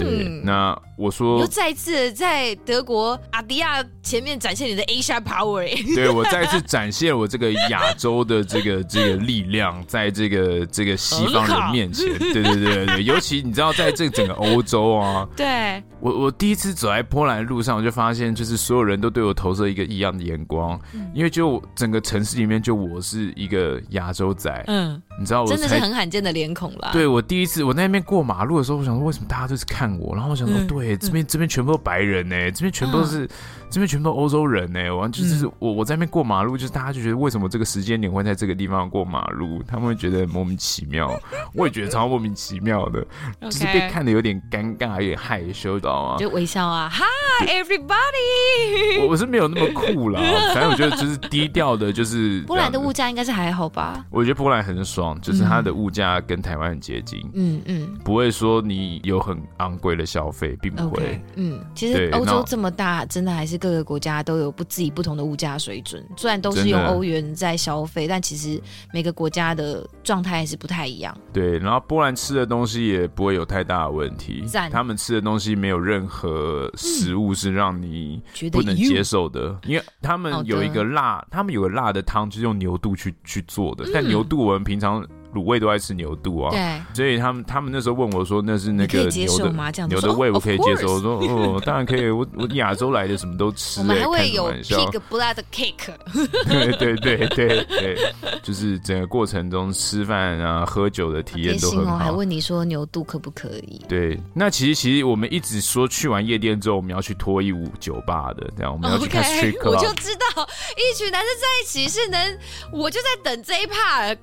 对，那我说，又再次在德国阿迪亚前面展现你的 Asia Power。<laughs> 对，我再次展现我这个亚洲的这个 <laughs> 这个力量，在这个这个西方人面前。对对对对对，尤其你知道，在这整个欧洲啊，<laughs> 对我我第一次走在波兰的路上，我就发现，就是所有人都对我投射一个异样的眼光，因为就整个城市里面，就我是一个亚洲仔。嗯。你知道我真的是很罕见的脸孔啦。对，我第一次我在那边过马路的时候，我想说为什么大家都是看我？然后我想说，嗯、对，这边、嗯、这边全部都白人呢、欸，这边全部都是、嗯、这边全部都欧洲人呢、欸。完就是我我在那边过马路，就是大家就觉得为什么这个时间点会在这个地方过马路？他们会觉得莫名其妙，<laughs> 我也觉得超莫名其妙的，就是被看的有点尴尬，有点害羞，知道吗？就微笑啊，，<laughs> Hi。，everybody。我我是没有那么酷啦，反正我觉得就是低调的，就是波兰的物价应该是还好吧？我觉得波兰很爽，就是它的物价跟台湾很接近，嗯嗯，不会说你有很昂贵的消费，并不会。Okay, 嗯，其实欧洲这么大，真的还是各个国家都有不自己不同的物价水准。虽然都是用欧元在消费，但其实每个国家的状态还是不太一样。对，然后波兰吃的东西也不会有太大的问题，他们吃的东西没有任何食物是让你不能接受的，因为他们有一个辣，他们有个辣的汤，就是用牛肚去去做的，但牛肚我们平常。卤味都爱吃牛肚啊，对，所以他们他们那时候问我说，那是那个牛的牛的胃，我可以接受。我说哦，当然可以，我我亚洲来的什么都吃。我们还会有 pig blood cake。<laughs> 对对对对对，就是整个过程中吃饭啊、喝酒的体验都很好。还问你说牛肚可不可以？对，那其实其实我们一直说去完夜店之后，我们要去脱衣舞酒吧的，这样我们要去看 street club。我就知道一群男生在一起是能，我就在等这一 part，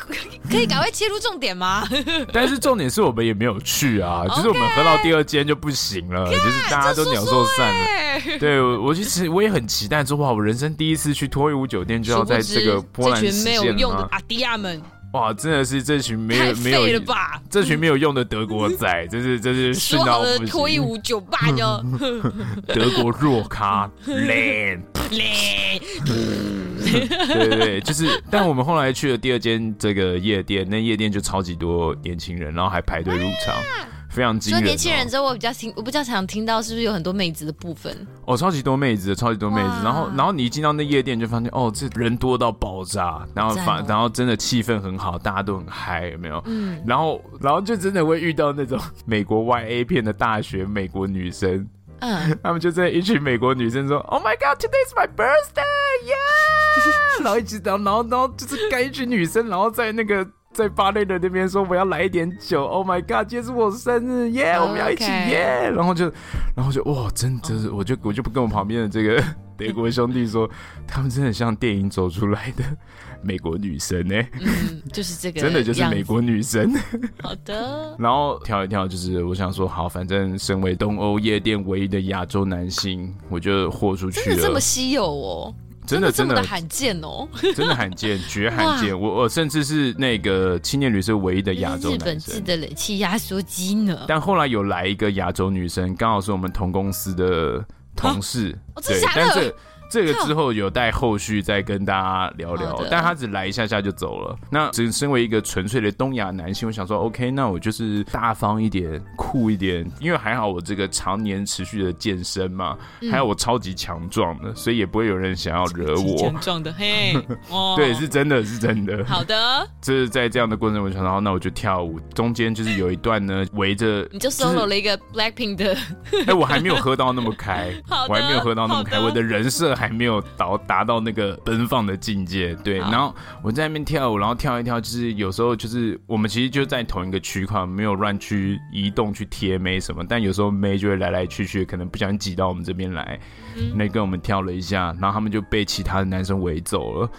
可以赶快。切入重点吗？<laughs> 但是重点是我们也没有去啊，<laughs> 就是我们喝到第二间就不行了，就是大家都鸟兽散了。对，我其实我也很期待说，哇，我人生第一次去脱衣舞酒店就要在这个波兰实现了。阿迪亚们，哇，真的是这群没有没有这群没有用的德国仔，<laughs> 这是这是说好的脱衣舞酒吧哟，德国弱咖 land。<laughs> 对对对，就是，但我们后来去了第二间这个夜店，那夜店就超级多年轻人，然后还排队入场，非常惊人。说年轻人之后，我比较听，我比较想听到是不是有很多妹子的部分？哦，超级多妹子，超级多妹子。然后，然后你一进到那夜店，就发现哦，这人多到爆炸，然后反，然后真的气氛很好，大家都很嗨，有没有？嗯。然后，然后就真的会遇到那种 <laughs> 美国 YA 片的大学美国女生。嗯，他们就在一群美国女生说：“Oh my God, today's my birthday, yeah！” 然后一直然后然后然后就是跟一群女生，然后在那个在巴内的那边说：“我要来一点酒。”“Oh my God，今天是我生日，耶！我们要一起耶！”然后就然后就哇，真的是，我就我就不跟我旁边的这个德国兄弟说，他们真的像电影走出来的。美国女生呢、欸？嗯，就是这个，真的就是美国女生。好的。<laughs> 然后跳一跳，就是我想说，好，反正身为东欧夜店唯一的亚洲男星，我就豁出去了。真的这么稀有哦？真的真的罕见哦？<laughs> 真的罕见，绝罕见。我我甚至是那个青年旅社唯一的亚洲男生。日本制的冷气压缩机呢？但后来有来一个亚洲女生，刚好是我们同公司的同事。哦、对，但是。这个之后有待后续再跟大家聊聊，但他只来一下下就走了。那只身为一个纯粹的东亚男性，我想说，OK，那我就是大方一点、酷一点，因为还好我这个常年持续的健身嘛，嗯、还有我超级强壮的，所以也不会有人想要惹我。强壮的嘿，<laughs> 哦对，是真的是真的。好的，就是在这样的过程中，我想到，那我就跳舞。中间就是有一段呢，围着 <laughs> 你就 solo 了一个 Blackpink 的。<laughs> 哎，我还没有喝到那么开，我还没有喝到那么开，的我的人设。还没有到达到那个奔放的境界，对。然后我在那边跳舞，然后跳一跳，就是有时候就是我们其实就在同一个区块，没有乱去移动去贴妹什么，但有时候妹就会来来去去，可能不小心挤到我们这边来，嗯、那跟我们跳了一下，然后他们就被其他的男生围走了。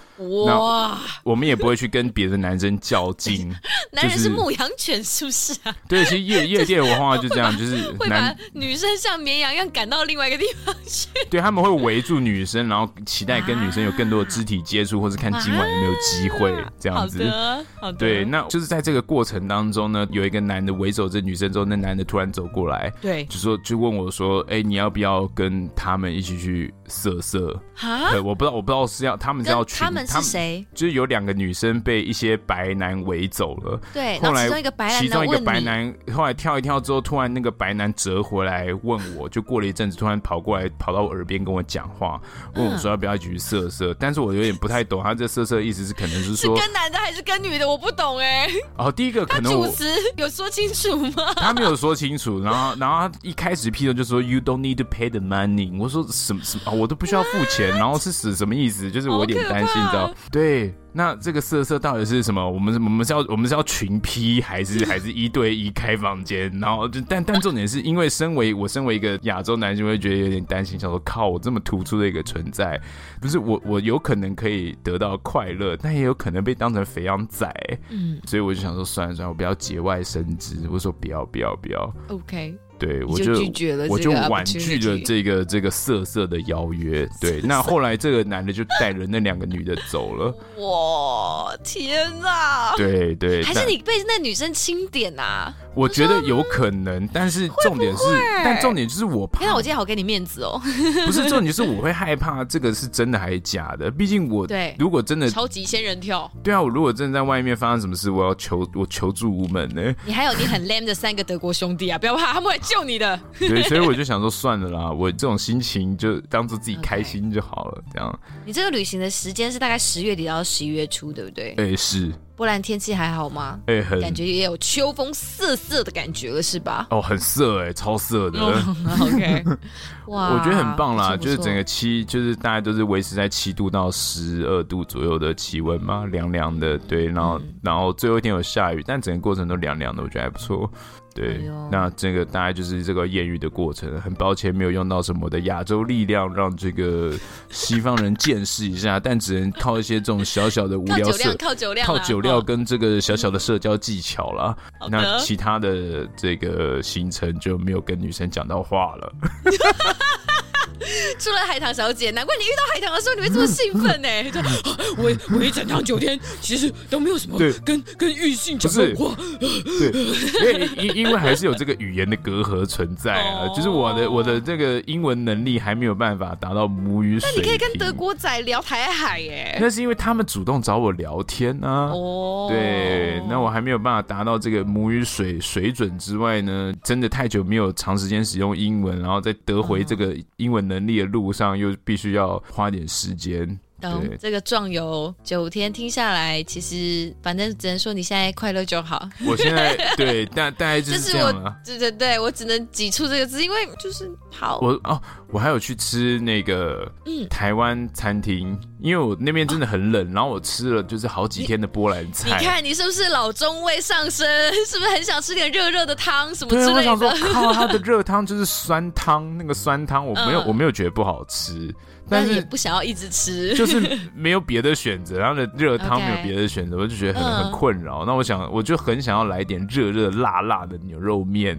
哇！我们也不会去跟别的男生较劲。<laughs> 男人是牧羊犬，是不是啊？<laughs> 对，其实夜夜店文化就这样，<laughs> 就是会把女生像绵羊一样赶到另外一个地方去。对，他们会围住女生，然后期待跟女生有更多的肢体接触，或是看今晚有没有机会这样子。好的，好的。对，那就是在这个过程当中呢，有一个男的围走这女生之后，那男的突然走过来，对，就说就问我说：“哎，你要不要跟他们一起去色色？”哈，对，我不知道，我不知道是要他们是要去，他们是谁？就是有两个女生被一些白男围走了。对，后来其中一个白男，其中一个白男后来跳一跳之后，突然那个白男折回来问我，就过了一阵子，突然跑过来跑到我耳边跟我讲话，问我说要不要一起去色色？但是我有点不太懂，他这色色的意思是可能是说是跟男的还是跟女的？我不懂哎。哦，第一个可能主持有说清楚吗？他没有说清楚，然后然后他一开始劈头就说 You don't need to pay the money。我说什么什么啊？我都不需要付钱，然后是死什么意思？就是我有点担心，你知道？对。那这个色色到底是什么？我们我们是要我们是要群批还是还是一对一开房间？然后就但但重点是因为身为我身为一个亚洲男性，会觉得有点担心，想说靠，我这么突出的一个存在，不是我我有可能可以得到快乐，但也有可能被当成肥羊仔。嗯，所以我就想说算了算了，我不要节外生枝。我说不要不要不要。OK，对，我就拒绝了，我就婉拒了这个这个色色的邀约。对，那后来这个男的就带着那两个女的走了。哇，天哪！对对，还是你被那女生钦点啊？我觉得有可能，但是重点是，但重点就是我怕。天哪，我今天好给你面子哦。<laughs> 不是重点，就是我会害怕这个是真的还是假的。毕竟我对，如果真的超级仙人跳，对啊，我如果真的在外面发生什么事，我要求我求助无门呢。你还有你很 lame 的三个德国兄弟啊，不要怕，他们会救你的。对，<laughs> 所以我就想说算了啦，我这种心情就当做自己开心就好了。这样，你这个旅行的时间是大概十月底到十一月初，对不对？哎，是。波兰天气还好吗？哎、欸，很感觉也有秋风瑟瑟的感觉了，是吧？哦，很瑟哎、欸，超瑟的。Oh, <laughs> OK，<laughs> 哇，我觉得很棒啦，就是整个七，就是大家都是维持在七度到十二度左右的气温嘛，凉凉的。对，然后、嗯、然后最后一天有下雨，但整个过程都凉凉的，我觉得还不错。对，哎、那这个大概就是这个艳遇的过程。很抱歉没有用到什么的亚洲力量，让这个西方人见识一下，但只能靠一些这种小小的无聊社，靠酒量，靠酒量跟这个小小的社交技巧啦。哦、那其他的这个行程就没有跟女生讲到话了。<laughs> <laughs> 除了海棠小姐，难怪你遇到海棠的时候你会这么兴奋呢、<laughs> <gasps> 我我一整趟九天其实都没有什么跟对。跟异性讲过。话，对，因为因因为还是有这个语言的隔阂存在啊，哦、就是我的我的这个英文能力还没有办法达到母语水平。那你可以跟德国仔聊台海耶？那是因为他们主动找我聊天啊。哦，对，那我还没有办法达到这个母语水水准之外呢，真的太久没有长时间使用英文，然后再得回这个英文能力的路上，又必须要花点时间。对这个壮游九天听下来，其实反正只能说你现在快乐就好。我现在对，大大概就是这样了。对对对，我只能挤出这个字，因为就是好。我哦，我还有去吃那个嗯台湾餐厅，嗯、因为我那边真的很冷，哦、然后我吃了就是好几天的波兰菜。你看你是不是老中胃上升？是不是很想吃点热热的汤什么之类的？我想说，靠，它的热汤就是酸汤，那个酸汤我没有、嗯、我没有觉得不好吃。但是也不想要一直吃，<laughs> 就是没有别的选择，然后呢热汤 <laughs> 没有别的选择，我就觉得很很困扰。那我想，我就很想要来点热热辣辣的牛肉面。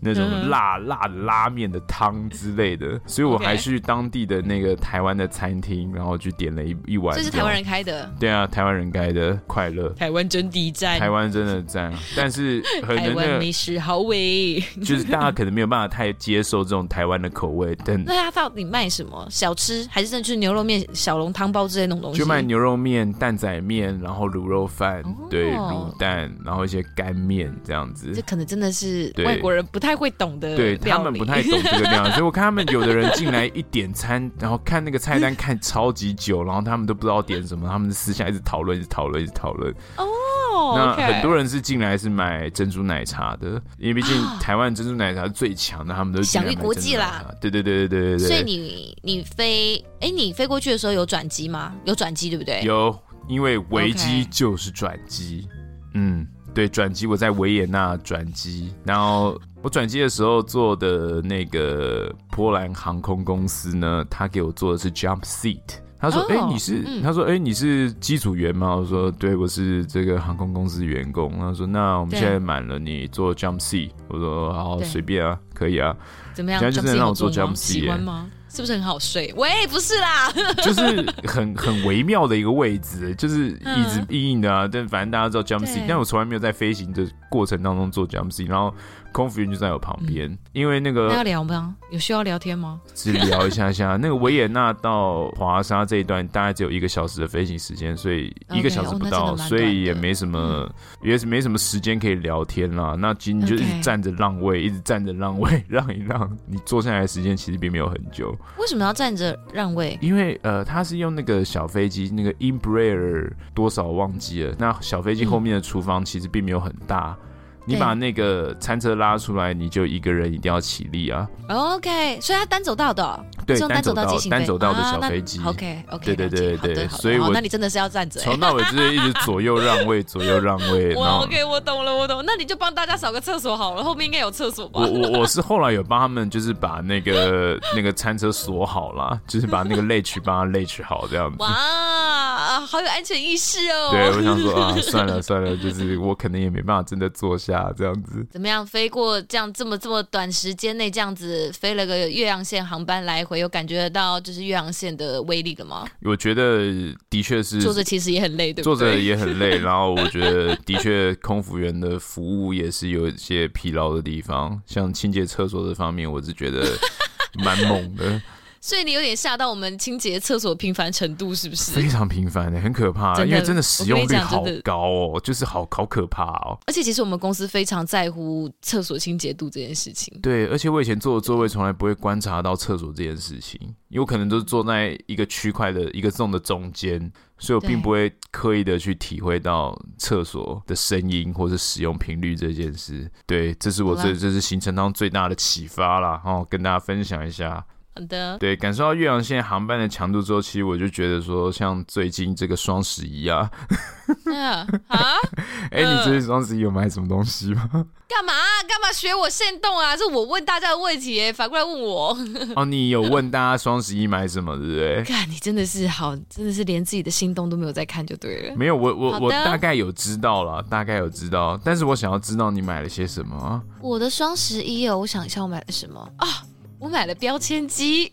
那种辣辣的拉面的汤之类的，<laughs> 所以我还去当地的那个台湾的餐厅，然后去点了一一碗。这是台湾人开的？对啊，台湾人开的快乐。台湾真的赞，台湾真的赞。但是可能那个美食好味，<laughs> 就是大家可能没有办法太接受这种台湾的口味。但那他到底卖什么？小吃还是真的就是牛肉面、小笼汤包之类那种东西？就卖牛肉面、蛋仔面，然后卤肉饭，对，卤蛋，然后一些干面这样子。这可能真的是外国人不太。太会懂得，对他们不太懂这个量，<laughs> 所以我看他们有的人进来一点餐，然后看那个菜单看超级久，然后他们都不知道点什么，他们私下一直讨论，一直讨论，一直讨论。哦，那很多人是进来是买珍珠奶茶的，因为毕竟台湾珍珠奶茶是最强的，他们都享誉国际啦。对对对对对对对。所以你你飞，哎，你飞过去的时候有转机吗？有转机对不对？有，因为危机就是转机。嗯。对，转机我在维也纳转机，然后我转机的时候坐的那个波兰航空公司呢，他给我坐的是 jump seat。他说：“哎、oh, 欸，你是？嗯、他说：哎、欸，你是机组员吗？”我说：“对，我是这个航空公司员工。”他说：“那我们现在满了，你坐 jump seat。”我说：“好，随便啊，可以啊。”怎么样？现在就是让我坐 jump seat，喜欢吗？是不是很好睡？喂，不是啦，就是很很微妙的一个位置，就是一直硬硬的啊。嗯、但反正大家知道 jump seat，但我从来没有在飞行的过程当中做 jump seat，然后。空服员就在我旁边，嗯、因为那个要聊吗？有需要聊天吗？只聊一下下。<laughs> 那个维也纳到华沙这一段大概只有一个小时的飞行时间，所以一个小时不到，okay, 哦、所以也没什么，嗯、也是没什么时间可以聊天啦。那今天就一直站着让位，一直站着让位，让一让。你坐下来的时间其实并没有很久。为什么要站着让位？因为呃，他是用那个小飞机，那个 Embraer 多少忘记了。那小飞机后面的厨房其实并没有很大。嗯你把那个餐车拉出来，你就一个人一定要起立啊。OK，所以他单走道的，对，单走道单走道的小飞机。OK，OK，对对对对对，所以我那你真的是要站着，从到尾就是一直左右让位，左右让位。<laughs> 我 OK，我懂了，我懂。那你就帮大家扫个厕所好了，后面应该有厕所吧？我我我是 <laughs> 后来有帮他们，就是把那个那个餐车锁好了，就是把那个 latch 帮他 latch 好这样子。哇。啊，好有安全意识哦。对，我想说啊，<laughs> 算了算了，就是我可能也没办法真的坐下这样子。怎么样？飞过这样这么这么短时间内这样子飞了个岳阳线航班来回，有感觉得到就是岳阳线的威力了吗？我觉得的确是坐着其实也很累，对不对？坐着也很累，<laughs> 然后我觉得的确空服员的服务也是有一些疲劳的地方，像清洁厕所这方面，我是觉得蛮猛的。所以你有点吓到我们清洁厕所频繁程度是不是？非常频繁的，很可怕。因为真的使用率好高哦，就是好好可怕哦。而且其实我们公司非常在乎厕所清洁度这件事情。对，而且我以前坐的座位从来不会观察到厕所这件事情，因为我可能都是坐在一个区块的一个 zone 的中间，所以我并不会刻意的去体会到厕所的声音或者使用频率这件事。对，这是我这这是行程当中最大的启发啦，然后跟大家分享一下。好的，对，感受到岳阳线航班的强度之后，其实我就觉得说，像最近这个双十一啊，<laughs> 啊，哎、欸，你最近双十一有买什么东西吗？干嘛？干嘛学我现动啊？是我问大家的问题，反过来问我。哦，你有问大家双十一买什么，对不对？<laughs> 看，你真的是好，真的是连自己的心动都没有在看就对了。没有，我我我大概有知道了，大概有知道，但是我想要知道你买了些什么。我的双十一哦，我想一下，我买了什么啊？我买了标签机，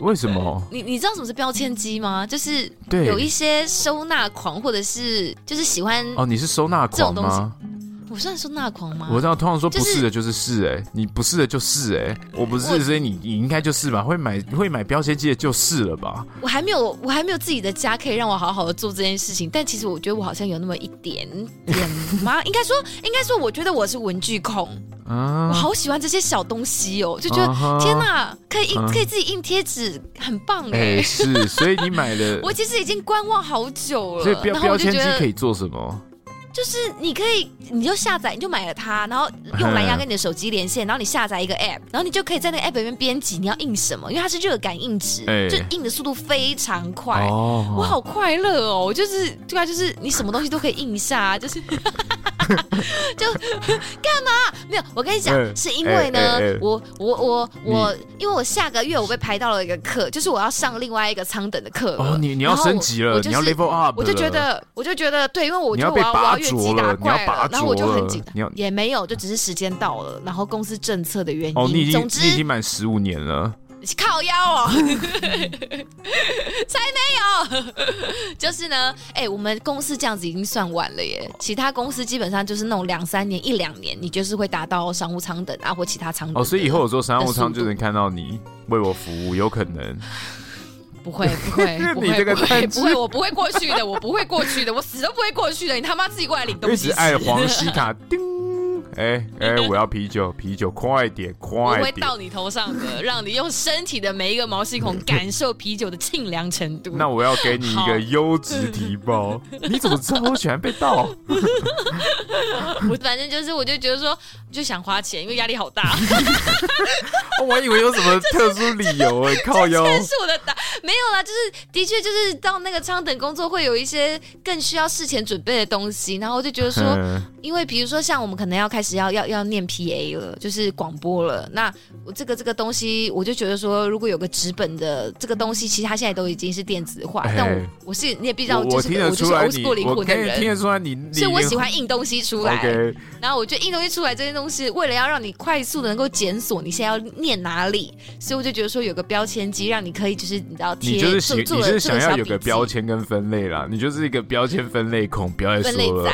为什么？<laughs> 你你知道什么是标签机吗？就是有一些收纳狂，或者是就是喜欢哦，你是收纳狂吗？我算收纳狂吗？我知道，通常说不是的，就是是哎、欸，你不是的，就是哎、欸，我不是，所以你你应该就是吧？会买会买标签机的，就是了吧？我还没有，我还没有自己的家可以让我好好的做这件事情。但其实我觉得我好像有那么一点点吗？<laughs> 应该说，应该说，我觉得我是文具控啊，我好喜欢这些小东西哦，就觉得、uh 天哪，可以印，uh. 可以自己印贴纸，很棒哎、欸！是，所以你买了，<laughs> 我其实已经观望好久了。所以标标签机可以做什么？就是你可以，你就下载，你就买了它，然后用蓝牙跟你的手机连线，然后你下载一个 app，然后你就可以在那个 app 里面编辑你要印什么，因为它是热感应纸，欸、就印的速度非常快，哦、我好快乐哦！我就是对啊，就是你什么东西都可以印一下，就是。<laughs> 就干嘛？没有，我跟你讲，欸、是因为呢，我我我我，因为我下个月我被排到了一个课，就是我要上另外一个舱等的课。哦，你你要升级了，就是、你要 level up 我就觉得，我就觉得，对，因为我觉得我要我要越级打怪了，然后我就很紧张。也没有，就只是时间到了，然后公司政策的原因。哦，你已经你已经满十五年了。靠腰哦，<laughs> 才没有，<laughs> 就是呢，哎、欸，我们公司这样子已经算晚了耶，其他公司基本上就是那种两三年、一两年，你就是会达到商务舱等啊，或其他舱等。哦，所以以后我坐商务舱就能看到你为我服务，有可能？不会，<laughs> 不会，不会，你这个不会，不会，我不会过去的，我不会过去的，我死都不会过去的，你他妈自己过来领东西。一直爱黄西卡，<laughs> 叮。哎哎，我要啤酒，<laughs> 啤酒，快点，快点！我会到你头上的，让你用身体的每一个毛细孔感受啤酒的沁凉程度。那我要给你一个优质提包。你怎么这么喜欢被盗？我反正就是，我就觉得说，就想花钱，因为压力好大。<laughs> 我还以为有什么 <laughs> 特殊理由哎、欸，靠腰。这是我的答，没有啦，就是的确就是到那个舱等工作会有一些更需要事前准备的东西，然后我就觉得说，嗯、因为比如说像我们可能要开始。要要要念 PA 了，就是广播了。那我这个这个东西，我就觉得说，如果有个纸本的这个东西，其实它现在都已经是电子化。欸、但我我是你也必须要，就是我，我就是 old school 灵魂的人，听得出来你，你所以我喜欢印东西出来。然后我觉得印东西出来这些东西，为了要让你快速的能够检索你现在要念哪里，所以我就觉得说有个标签机，让你可以就是你知道贴，你就是喜，你就是想要有个标签跟分类啦，你就是一个标签分类控，不要再说了。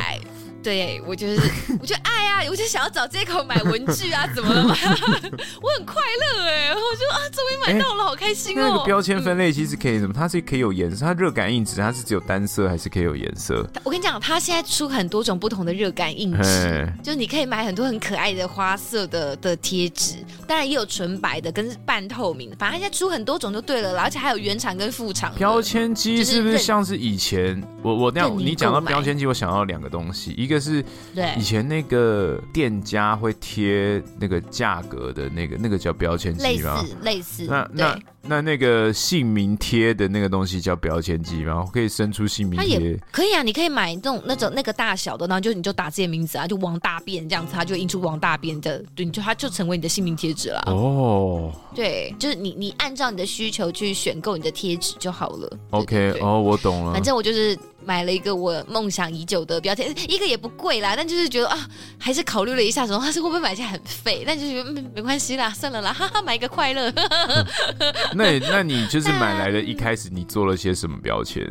对，我就是，我就爱啊，我就想要找借口买文具啊，怎么了嘛？<laughs> 我很快乐哎，我就啊，终于买到了，欸、好开心哦。那个标签分类其实可以什么？它是可以有颜色，它热感应纸，它是只有单色还是可以有颜色？我跟你讲，它现在出很多种不同的热感应纸，嘿就是你可以买很多很可爱的花色的的贴纸，当然也有纯白的跟半透明的，反正现在出很多种就对了，而且还有原厂跟副厂。标签机是不是像是以前我我那样？你讲到标签机，我想到两个东西，一个。就是对以前那个店家会贴那个价格的那个那个叫标签机吗？类似类似。那那那那个姓名贴的那个东西叫标签机吗？我可以伸出姓名贴？它也可以啊，你可以买那种那种那个大小的，然后就你就打自己的名字啊，就王大便这样子，它就印出王大便的，对，你就它就成为你的姓名贴纸了。哦，对，就是你你按照你的需求去选购你的贴纸就好了。OK，对对对哦，我懂了。反正我就是买了一个我梦想已久的标签，一个也不贵啦，但就是觉得啊，还是考虑了一下，说它是会不会买起来很费，但就是没没关系啦，算了啦，哈哈，买一个快乐。<laughs> 那那你就是买来的一开始你做了些什么标签？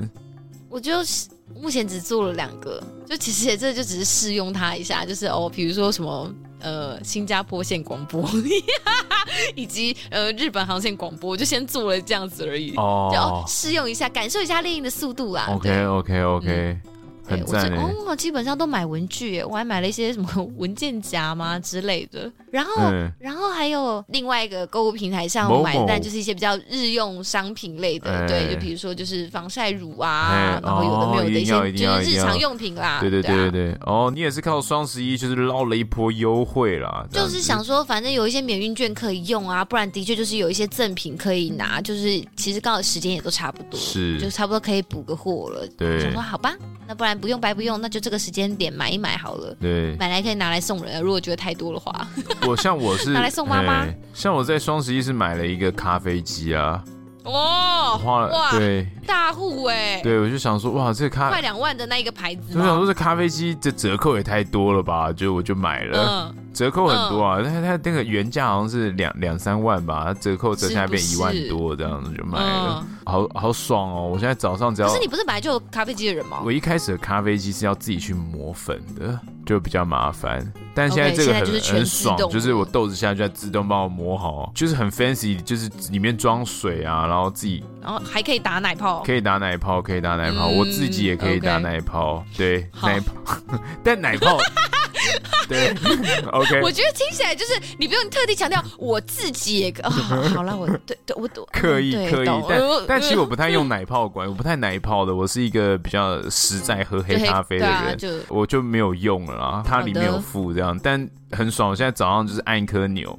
我就是目前只做了两个，就其实也这就只是试用它一下，就是哦，比如说什么呃新加坡线广播，<laughs> 以及呃日本航线广播，我就先做了这样子而已，哦，就试用一下，感受一下练音的速度啦。OK OK OK。嗯很赞哦，基本上都买文具，我还买了一些什么 <laughs> 文件夹嘛之类的。然后，嗯、然后还有另外一个购物平台上我买的，但就是一些比较日用商品类的，对，就比如说就是防晒乳啊，欸、然后有的没有的一些就是日常用品啦。对对对对对。啊、哦，你也是靠双十一就是捞了一波优惠啦。就是想说，反正有一些免运券可以用啊，不然的确就是有一些赠品可以拿，就是其实刚好时间也都差不多，是，就差不多可以补个货了。对，想说好吧，那不然。不用白不用，那就这个时间点买一买好了。对，买来可以拿来送人。如果觉得太多的话，我像我是 <laughs> 拿来送妈妈。像我在双十一是买了一个咖啡机啊。哦，花了哇，对，大户哎。对，我就想说，哇，这咖快两万的那一个牌子，我想说这咖啡机的折扣也太多了吧？就我就买了，折扣很多啊。但是它那个原价好像是两两三万吧，它折扣折下来变一万多这样子就买了，好好爽哦！我现在早上只要，可是你不是本来就有咖啡机的人吗？我一开始的咖啡机是要自己去磨粉的。就比较麻烦，但现在这个很 okay, 很爽，就是我豆子下去，它自动帮我磨好，就是很 fancy，就是里面装水啊，然后自己，然后还可以打奶泡，可以打奶泡，可以打奶泡，嗯、我自己也可以打奶泡，okay. 对，奶泡，<laughs> 但奶泡。<laughs> 对，OK。<laughs> 我觉得听起来就是你不用特地强调我自己也 <laughs> 哦，好了，我对对，我刻意刻意，但但其实我不太用奶泡管，我不太奶泡的，我是一个比较实在喝黑咖啡的人，我就没有用了啦。它里面有附这样，但很爽。我现在早上就是按一颗钮，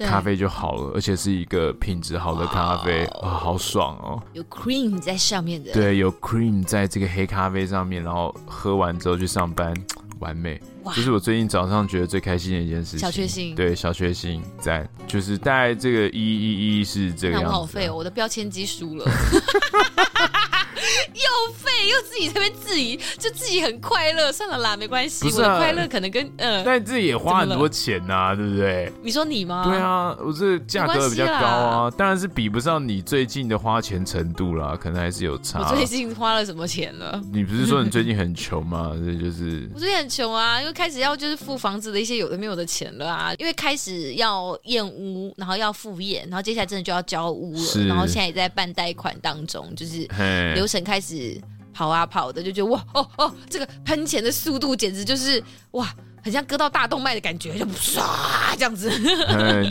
咖啡就好了，而且是一个品质好的咖啡啊，好爽哦。有 cream 在上面的，对，有 cream 在这个黑咖啡上面，然后喝完之后去上班。完美，这是我最近早上觉得最开心的一件事情。小确幸，对，小确幸在，就是大概这个一一一是这个样子。那我好废哦，我的标签机输了。<laughs> <laughs> 又废又自己这边质疑，就自己很快乐，算了啦，没关系。我的快乐可能跟呃，但自己也花很多钱呐，对不对？你说你吗？对啊，我这价格比较高啊，当然是比不上你最近的花钱程度啦，可能还是有差。我最近花了什么钱了？你不是说你最近很穷吗？<laughs> 这就是我最近很穷啊，因为开始要就是付房子的一些有的没有的钱了啊，因为开始要验屋，然后要复验，然后接下来真的就要交屋了，然后现在也在办贷款当中，就是流开始。跑啊跑的，就觉得哇哦哦，这个喷钱的速度简直就是哇。很像割到大动脉的感觉，就唰这样子。嗯，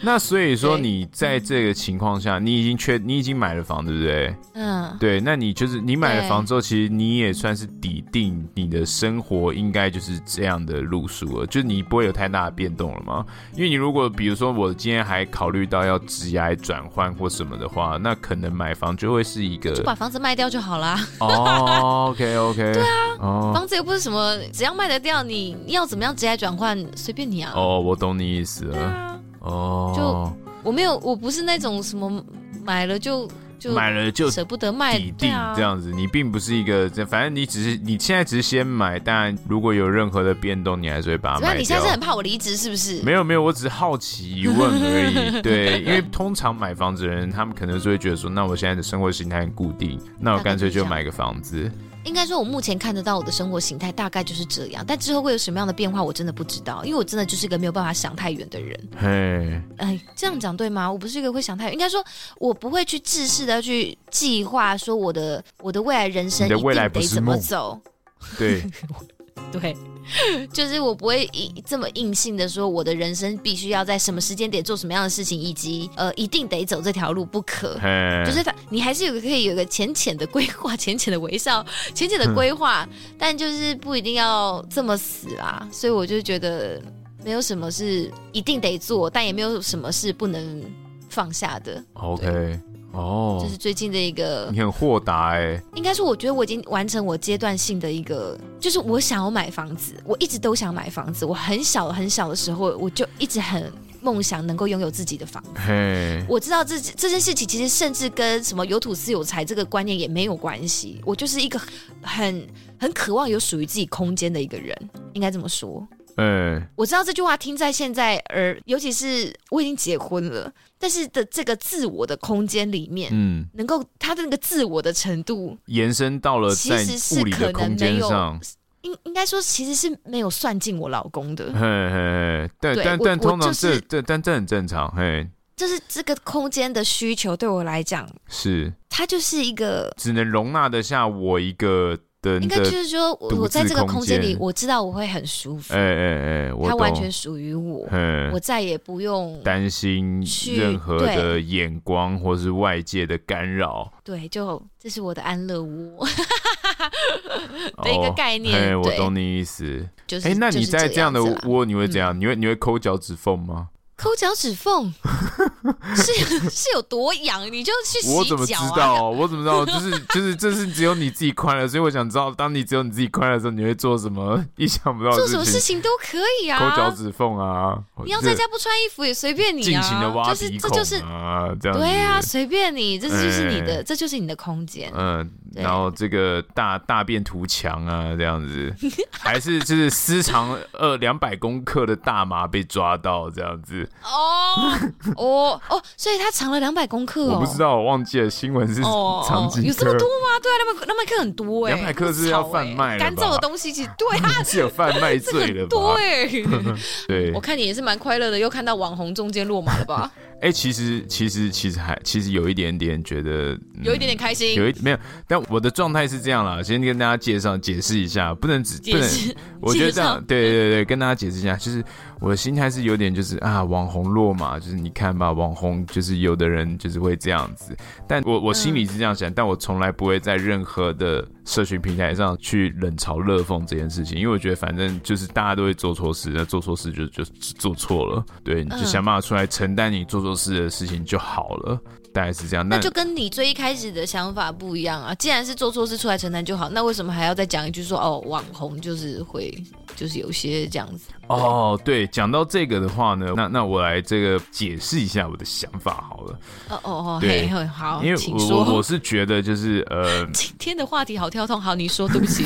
那所以说你在这个情况下，你已经确，你已经买了房，对不对？嗯，对。那你就是你买了房之后，其实你也算是底定你的生活应该就是这样的路数了，就是你不会有太大的变动了吗？因为你如果比如说我今天还考虑到要职业转换或什么的话，那可能买房就会是一个，就把房子卖掉就好啦。哦，OK OK。<laughs> 对啊，哦，房子又不是什么只要卖得掉，你要。怎么样直接转换？随便你啊！哦，我懂你意思了。啊、哦，就我没有，我不是那种什么买了就就买了就舍不得卖，底定这样子。啊、你并不是一个，反正你只是你现在只是先买，但如果有任何的变动，你还是会把它卖掉。那你现在是很怕我离职是不是？没有没有，我只是好奇疑 <laughs> 问而已。对，因为通常买房子的人，他们可能就会觉得说，那我现在的生活形态很固定，那我干脆就买个房子。应该说，我目前看得到我的生活形态大概就是这样，但之后会有什么样的变化，我真的不知道，因为我真的就是一个没有办法想太远的人。嘿，哎，这样讲对吗？我不是一个会想太远，应该说，我不会去自私的去计划说我的我的未来人生一定得怎么走。对。<laughs> <laughs> 对，<laughs> 就是我不会硬这么硬性的说，我的人生必须要在什么时间点做什么样的事情，以及呃，一定得走这条路不可。就是他，你还是有个可以有个浅浅的规划，浅浅的微笑，浅浅的规划，嗯、但就是不一定要这么死啦。所以我就觉得没有什么是一定得做，但也没有什么是不能。放下的。OK，哦，这是最近的一个，你很豁达哎。应该说，我觉得我已经完成我阶段性的一个，就是我想要买房子，我一直都想买房子。我很小很小的时候，我就一直很。梦想能够拥有自己的房子，hey, 我知道这这件事情其实甚至跟什么有土斯有财这个观念也没有关系。我就是一个很很渴望有属于自己空间的一个人，应该这么说。嗯，我知道这句话听在现在而尤其是我已经结婚了，但是的这个自我的空间里面，嗯，能够他的那个自我的程度延伸到了在物理的空间上。应应该说，其实是没有算进我老公的。嘿嘿嘿，对，对但但通常这这但这很正常。嘿，就是这个空间的需求对我来讲是，它就是一个只能容纳得下我一个的。应该就是说，我在这个空间里，我知道我会很舒服。哎哎哎，它完全属于我，我再也不用担心任何的眼光或是外界的干扰。对，就这是我的安乐窝。<laughs> 的一个概念，我懂你意思。就是，哎，那你在这样的窝，你会怎样？嗯、你会你会抠脚趾缝吗？抠脚趾缝是是有多痒，你就去洗脚啊。我怎么知道？我怎么知道？就是就是这是只有你自己快乐，所以我想知道，当你只有你自己快乐的时候，你会做什么意想不到的事情？做什么事情都可以啊，抠脚趾缝啊。你要在家不穿衣服也随便你啊，尽情的挖鼻孔啊，就是这样。对啊，随便你，这就是你的，这就是你的空间。嗯，然后这个大大便图墙啊，这样子，还是就是私藏二两百公克的大麻被抓到这样子。哦哦 <laughs> 哦，所以他藏了两百公克哦。我不知道，我忘记了新闻是藏几克？有这么多吗？对啊，两百两百克很多哎。两百克是要贩卖干燥的东西，其实对啊，<laughs> 是有贩卖罪的吧？<laughs> 对，对，我看你也是蛮快乐的，又看到网红中间落马了吧？哎，其实其实其实还其实有一点点觉得有一点点开心，有一没有？但我的状态是这样啦，先跟大家介绍解释一下，不能只不能，我觉得这样，对对对，跟大家解释一下，就是。我的心态是有点就是啊，网红落马，就是你看吧，网红就是有的人就是会这样子，但我我心里是这样想，嗯、但我从来不会在任何的社群平台上去冷嘲热讽这件事情，因为我觉得反正就是大家都会做错事，那做错事就就做错了，对，你就想办法出来承担你做错事的事情就好了。大概是这样，那就跟你最一开始的想法不一样啊！既然是做错事出来承担就好，那为什么还要再讲一句说哦，网红就是会就是有些这样子？哦，对，讲到这个的话呢，那那我来这个解释一下我的想法好了。哦哦哦，对，好，因为我我我是觉得就是呃，<laughs> 今天的话题好跳通，好，你说，对不起。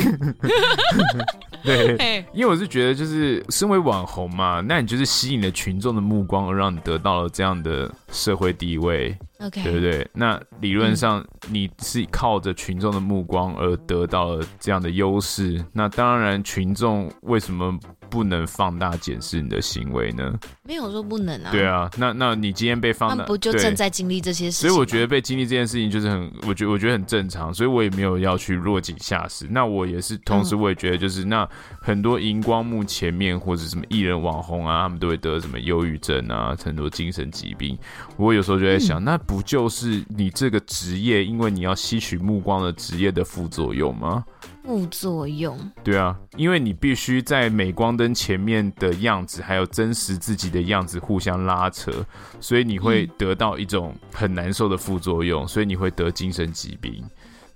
<laughs> 对，因为我是觉得就是身为网红嘛，那你就是吸引了群众的目光，而让你得到了这样的社会地位。Okay, 对不对？那理论上你是靠着群众的目光而得到了这样的优势，那当然群众为什么不能放大检视你的行为呢？没有说不能啊。对啊，那那你今天被放大，那不就正在经历这些事情？所以我觉得被经历这件事情就是很，我觉得我觉得很正常，所以我也没有要去落井下石。那我也是，同时我也觉得就是、嗯、那很多荧光幕前面或者什么艺人网红啊，他们都会得什么忧郁症啊，很多精神疾病。我有时候就在想，嗯、那。不就是你这个职业，因为你要吸取目光的职业的副作用吗？副作用？对啊，因为你必须在镁光灯前面的样子，还有真实自己的样子互相拉扯，所以你会得到一种很难受的副作用，所以你会得精神疾病。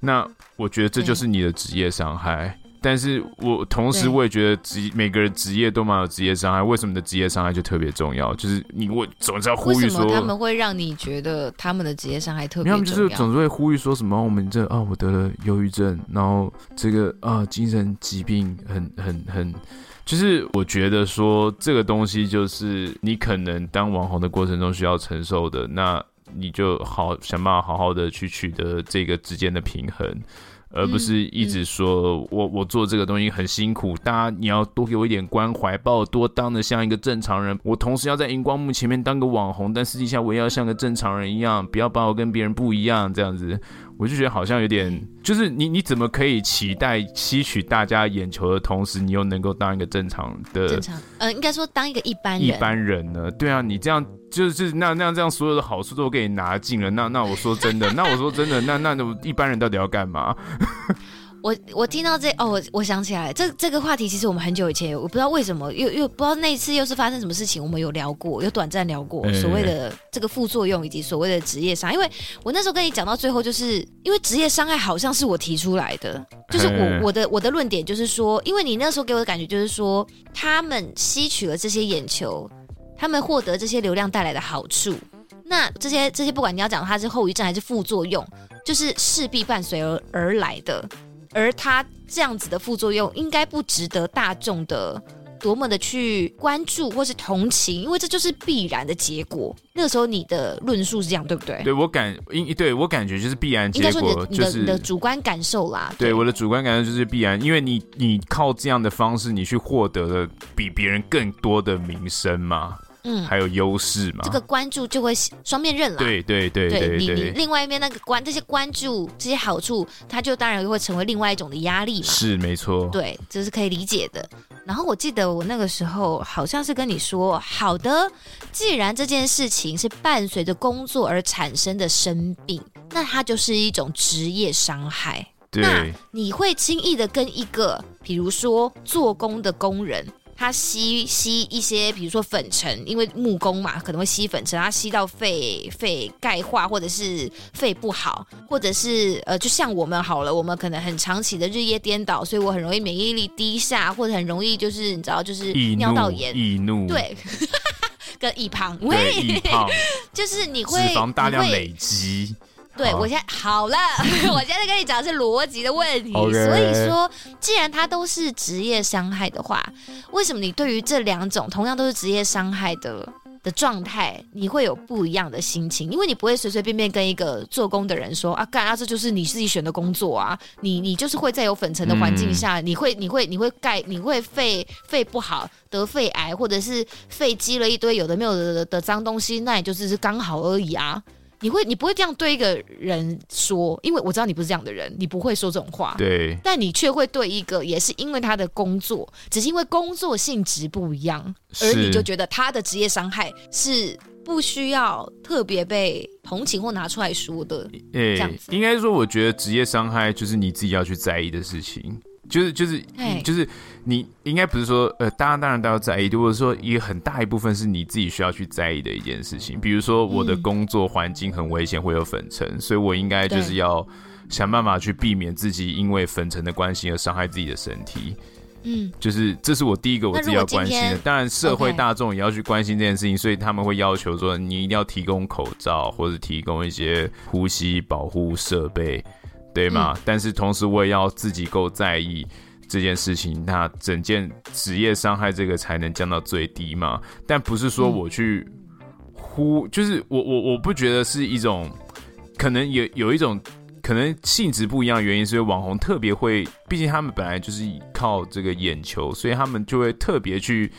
那我觉得这就是你的职业伤害。但是我同时我也觉得职每个人职业都蛮有职业伤害，为什么你的职业伤害就特别重要？就是你我总是要呼吁说，他们会让你觉得他们的职业伤害特别重要？他们就是总是会呼吁说什么我们这啊，我得了忧郁症，然后这个啊精神疾病很很很，就是我觉得说这个东西就是你可能当网红的过程中需要承受的，那你就好想办法好好的去取得这个之间的平衡。而不是一直说我我做这个东西很辛苦，大家你要多给我一点关怀，把我多当的像一个正常人。我同时要在荧光幕前面当个网红，但实际下我也要像个正常人一样，不要把我跟别人不一样这样子。我就觉得好像有点，就是你你怎么可以期待吸取大家眼球的同时，你又能够当一个正常的正常？呃，应该说当一个一般人一般人呢？对啊，你这样就是那那样这样所有的好处都给你拿尽了，那那我说真的，<laughs> 那我说真的，那那那一般人到底要干嘛？我我听到这哦，我我想起来，这这个话题其实我们很久以前有，我不知道为什么又又不知道那一次又是发生什么事情，我们有聊过，有短暂聊过所谓的这个副作用以及所谓的职业伤，因为我那时候跟你讲到最后，就是因为职业伤害好像是我提出来的，就是我我的我的论点就是说，因为你那时候给我的感觉就是说，他们吸取了这些眼球，他们获得这些流量带来的好处，那这些这些不管你要讲它是后遗症还是副作用，就是势必伴随而而来的。而他这样子的副作用，应该不值得大众的多么的去关注或是同情，因为这就是必然的结果。那个时候你的论述是这样，对不对？对我感应对我感觉就是必然结果，就是、你的主观感受啦。对，对我的主观感受就是必然，因为你你靠这样的方式，你去获得了比别人更多的名声嘛。嗯，还有优势嘛？这个关注就会双面刃了。对对对对，你你另外一面那个关这些关注这些好处，它就当然会成为另外一种的压力嘛。是没错，对，这是可以理解的。然后我记得我那个时候好像是跟你说，好的，既然这件事情是伴随着工作而产生的生病，那它就是一种职业伤害。对，那你会轻易的跟一个，比如说做工的工人。它吸吸一些，比如说粉尘，因为木工嘛，可能会吸粉尘，它吸到肺肺钙化，或者是肺不好，或者是呃，就像我们好了，我们可能很长期的日夜颠倒，所以我很容易免疫力低下，或者很容易就是你知道，就是尿道炎、易怒，对，<laughs> 跟易胖，对，易胖，<laughs> 就是你会脂肪大量累积。对，我现在好了，<laughs> 我现在跟你讲的是逻辑的问题。所以说，既然它都是职业伤害的话，为什么你对于这两种同样都是职业伤害的的状态，你会有不一样的心情？因为你不会随随便便跟一个做工的人说啊，干啊，这就是你自己选的工作啊，你你就是会在有粉尘的环境下，嗯、你会你会你会盖你会肺肺不好得肺癌，或者是肺积了一堆有的没有的的脏东西，那也就是是刚好而已啊。你会，你不会这样对一个人说，因为我知道你不是这样的人，你不会说这种话。对，但你却会对一个，也是因为他的工作，只是因为工作性质不一样，而你就觉得他的职业伤害是不需要特别被同情或拿出来说的。欸，这样子。应该说，我觉得职业伤害就是你自己要去在意的事情。就是就是就是你应该不是说呃，当然当然都要在意，或者说一个很大一部分是你自己需要去在意的一件事情。比如说我的工作环境很危险，会有粉尘，嗯，所以我应该就是要想办法去避免自己因为粉尘的关系而伤害自己的身体。嗯，就是这是我第一个我自己要关心的。当然社会大众也要去关心这件事情，所以他们会要求说你一定要提供口罩或者提供一些呼吸保护设备。对嘛、嗯？但是同时我也要自己够在意这件事情，那整件职业伤害这个才能降到最低嘛。但不是说我去呼，就是我我我不觉得是一种，可能有有一种可能性质不一样的原因，是因为网红特别会，毕竟他们本来就是靠这个眼球，所以他们就会特别去。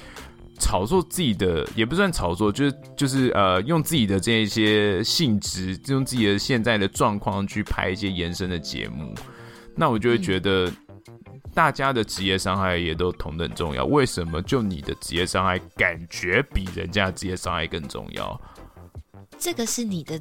炒作自己的也不算炒作，就是就是呃，用自己的这一些性质，用自己的现在的状况去拍一些延伸的节目，那我就会觉得大家的职业伤害也都同等重要。为什么就你的职业伤害感觉比人家职业伤害更重要？这个是你的。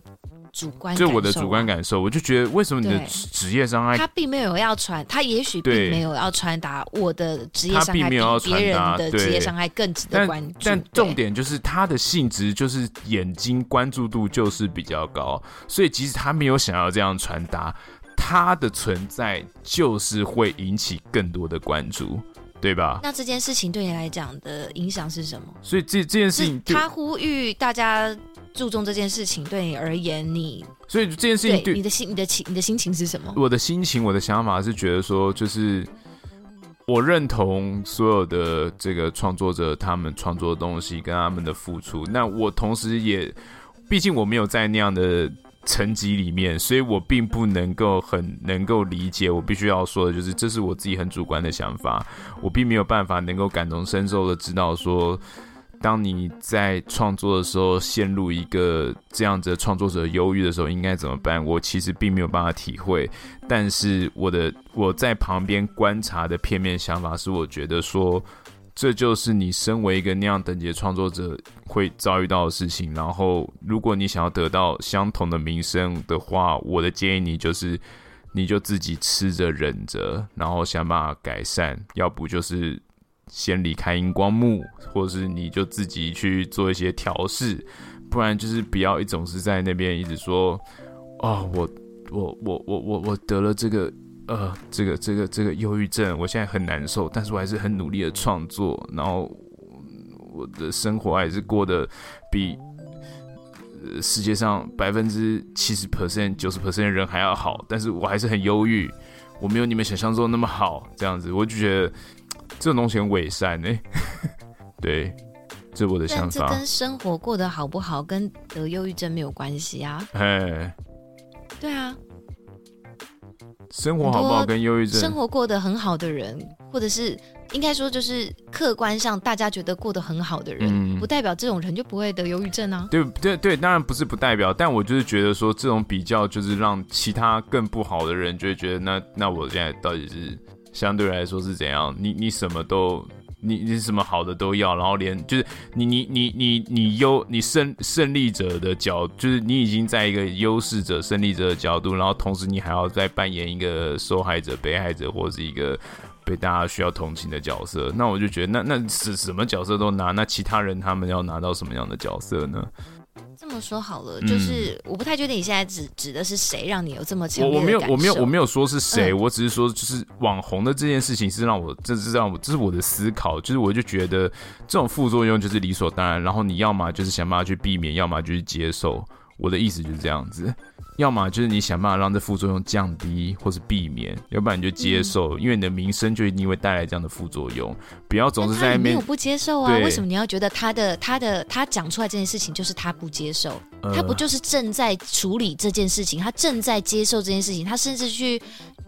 主观、啊，就我的主观感受，我就觉得为什么你的职业伤害，他并没有要传，他也许并没有要传达我的职业伤害，并没有要传达的职业伤害更值得关注。但，但重点就是他的性质就是眼睛关注度就是比较高，所以即使他没有想要这样传达，他的存在就是会引起更多的关注，对吧？那这件事情对你来讲的影响是什么？所以这这件事情，他呼吁大家。注重这件事情对你而言，你所以这件事情你的心、你的情、你的心情是什么？我的心情、我的想法是觉得说，就是我认同所有的这个创作者他们创作的东西跟他们的付出。那我同时也，毕竟我没有在那样的层级里面，所以我并不能够很能够理解。我必须要说的就是，这是我自己很主观的想法，我并没有办法能够感同身受的知道说。当你在创作的时候陷入一个这样子的创作者忧郁的时候，应该怎么办？我其实并没有办法体会，但是我的我在旁边观察的片面想法是，我觉得说这就是你身为一个那样等级的创作者会遭遇到的事情。然后，如果你想要得到相同的名声的话，我的建议你就是你就自己吃着忍着，然后想办法改善，要不就是先离开荧光幕，或是你就自己去做一些调试，不然就是不要一种是在那边一直说，哦，我我我我我我得了这个。呃，这个这个这个忧郁症，我现在很难受，但是我还是很努力的创作，然后我的生活还是过得比世界上百分之七十 percent、九十 percent 的人还要好，但是我还是很忧郁，我没有你们想象中那么好，这样子，我就觉得这种东西很伪善哎，<laughs> 对，这是我的想法。这跟生活过得好不好，跟得忧郁症没有关系啊。哎，对啊。生活好不好跟忧郁症，生活过得很好的人，或者是应该说就是客观上大家觉得过得很好的人，嗯、不代表这种人就不会得忧郁症啊。对对对，当然不是不代表，但我就是觉得说这种比较就是让其他更不好的人就会觉得那那我现在到底是相对来说是怎样？你你什么都。你你什么好的都要，然后连就是你你你你你优你胜胜利者的角，就是你已经在一个优势者胜利者的角度，然后同时你还要再扮演一个受害者、被害者或是一个被大家需要同情的角色，那我就觉得那那是什么角色都拿，那其他人他们要拿到什么样的角色呢？这么说好了，就是我不太确定你现在指指的是谁，让你有这么强。我我没有，我没有，我没有说是谁，嗯、我只是说，就是网红的这件事情是让我，这是让我，这是我的思考，就是我就觉得这种副作用就是理所当然，然后你要么就是想办法去避免，要么就是接受。我的意思就是这样子。要么就是你想办法让这副作用降低，或是避免，要不然你就接受，嗯、因为你的名声就一定会带来这样的副作用。不要总是在那边没有不接受啊？为什么你要觉得他的他的他讲出来这件事情就是他不接受？呃、他不就是正在处理这件事情？他正在接受这件事情，他甚至去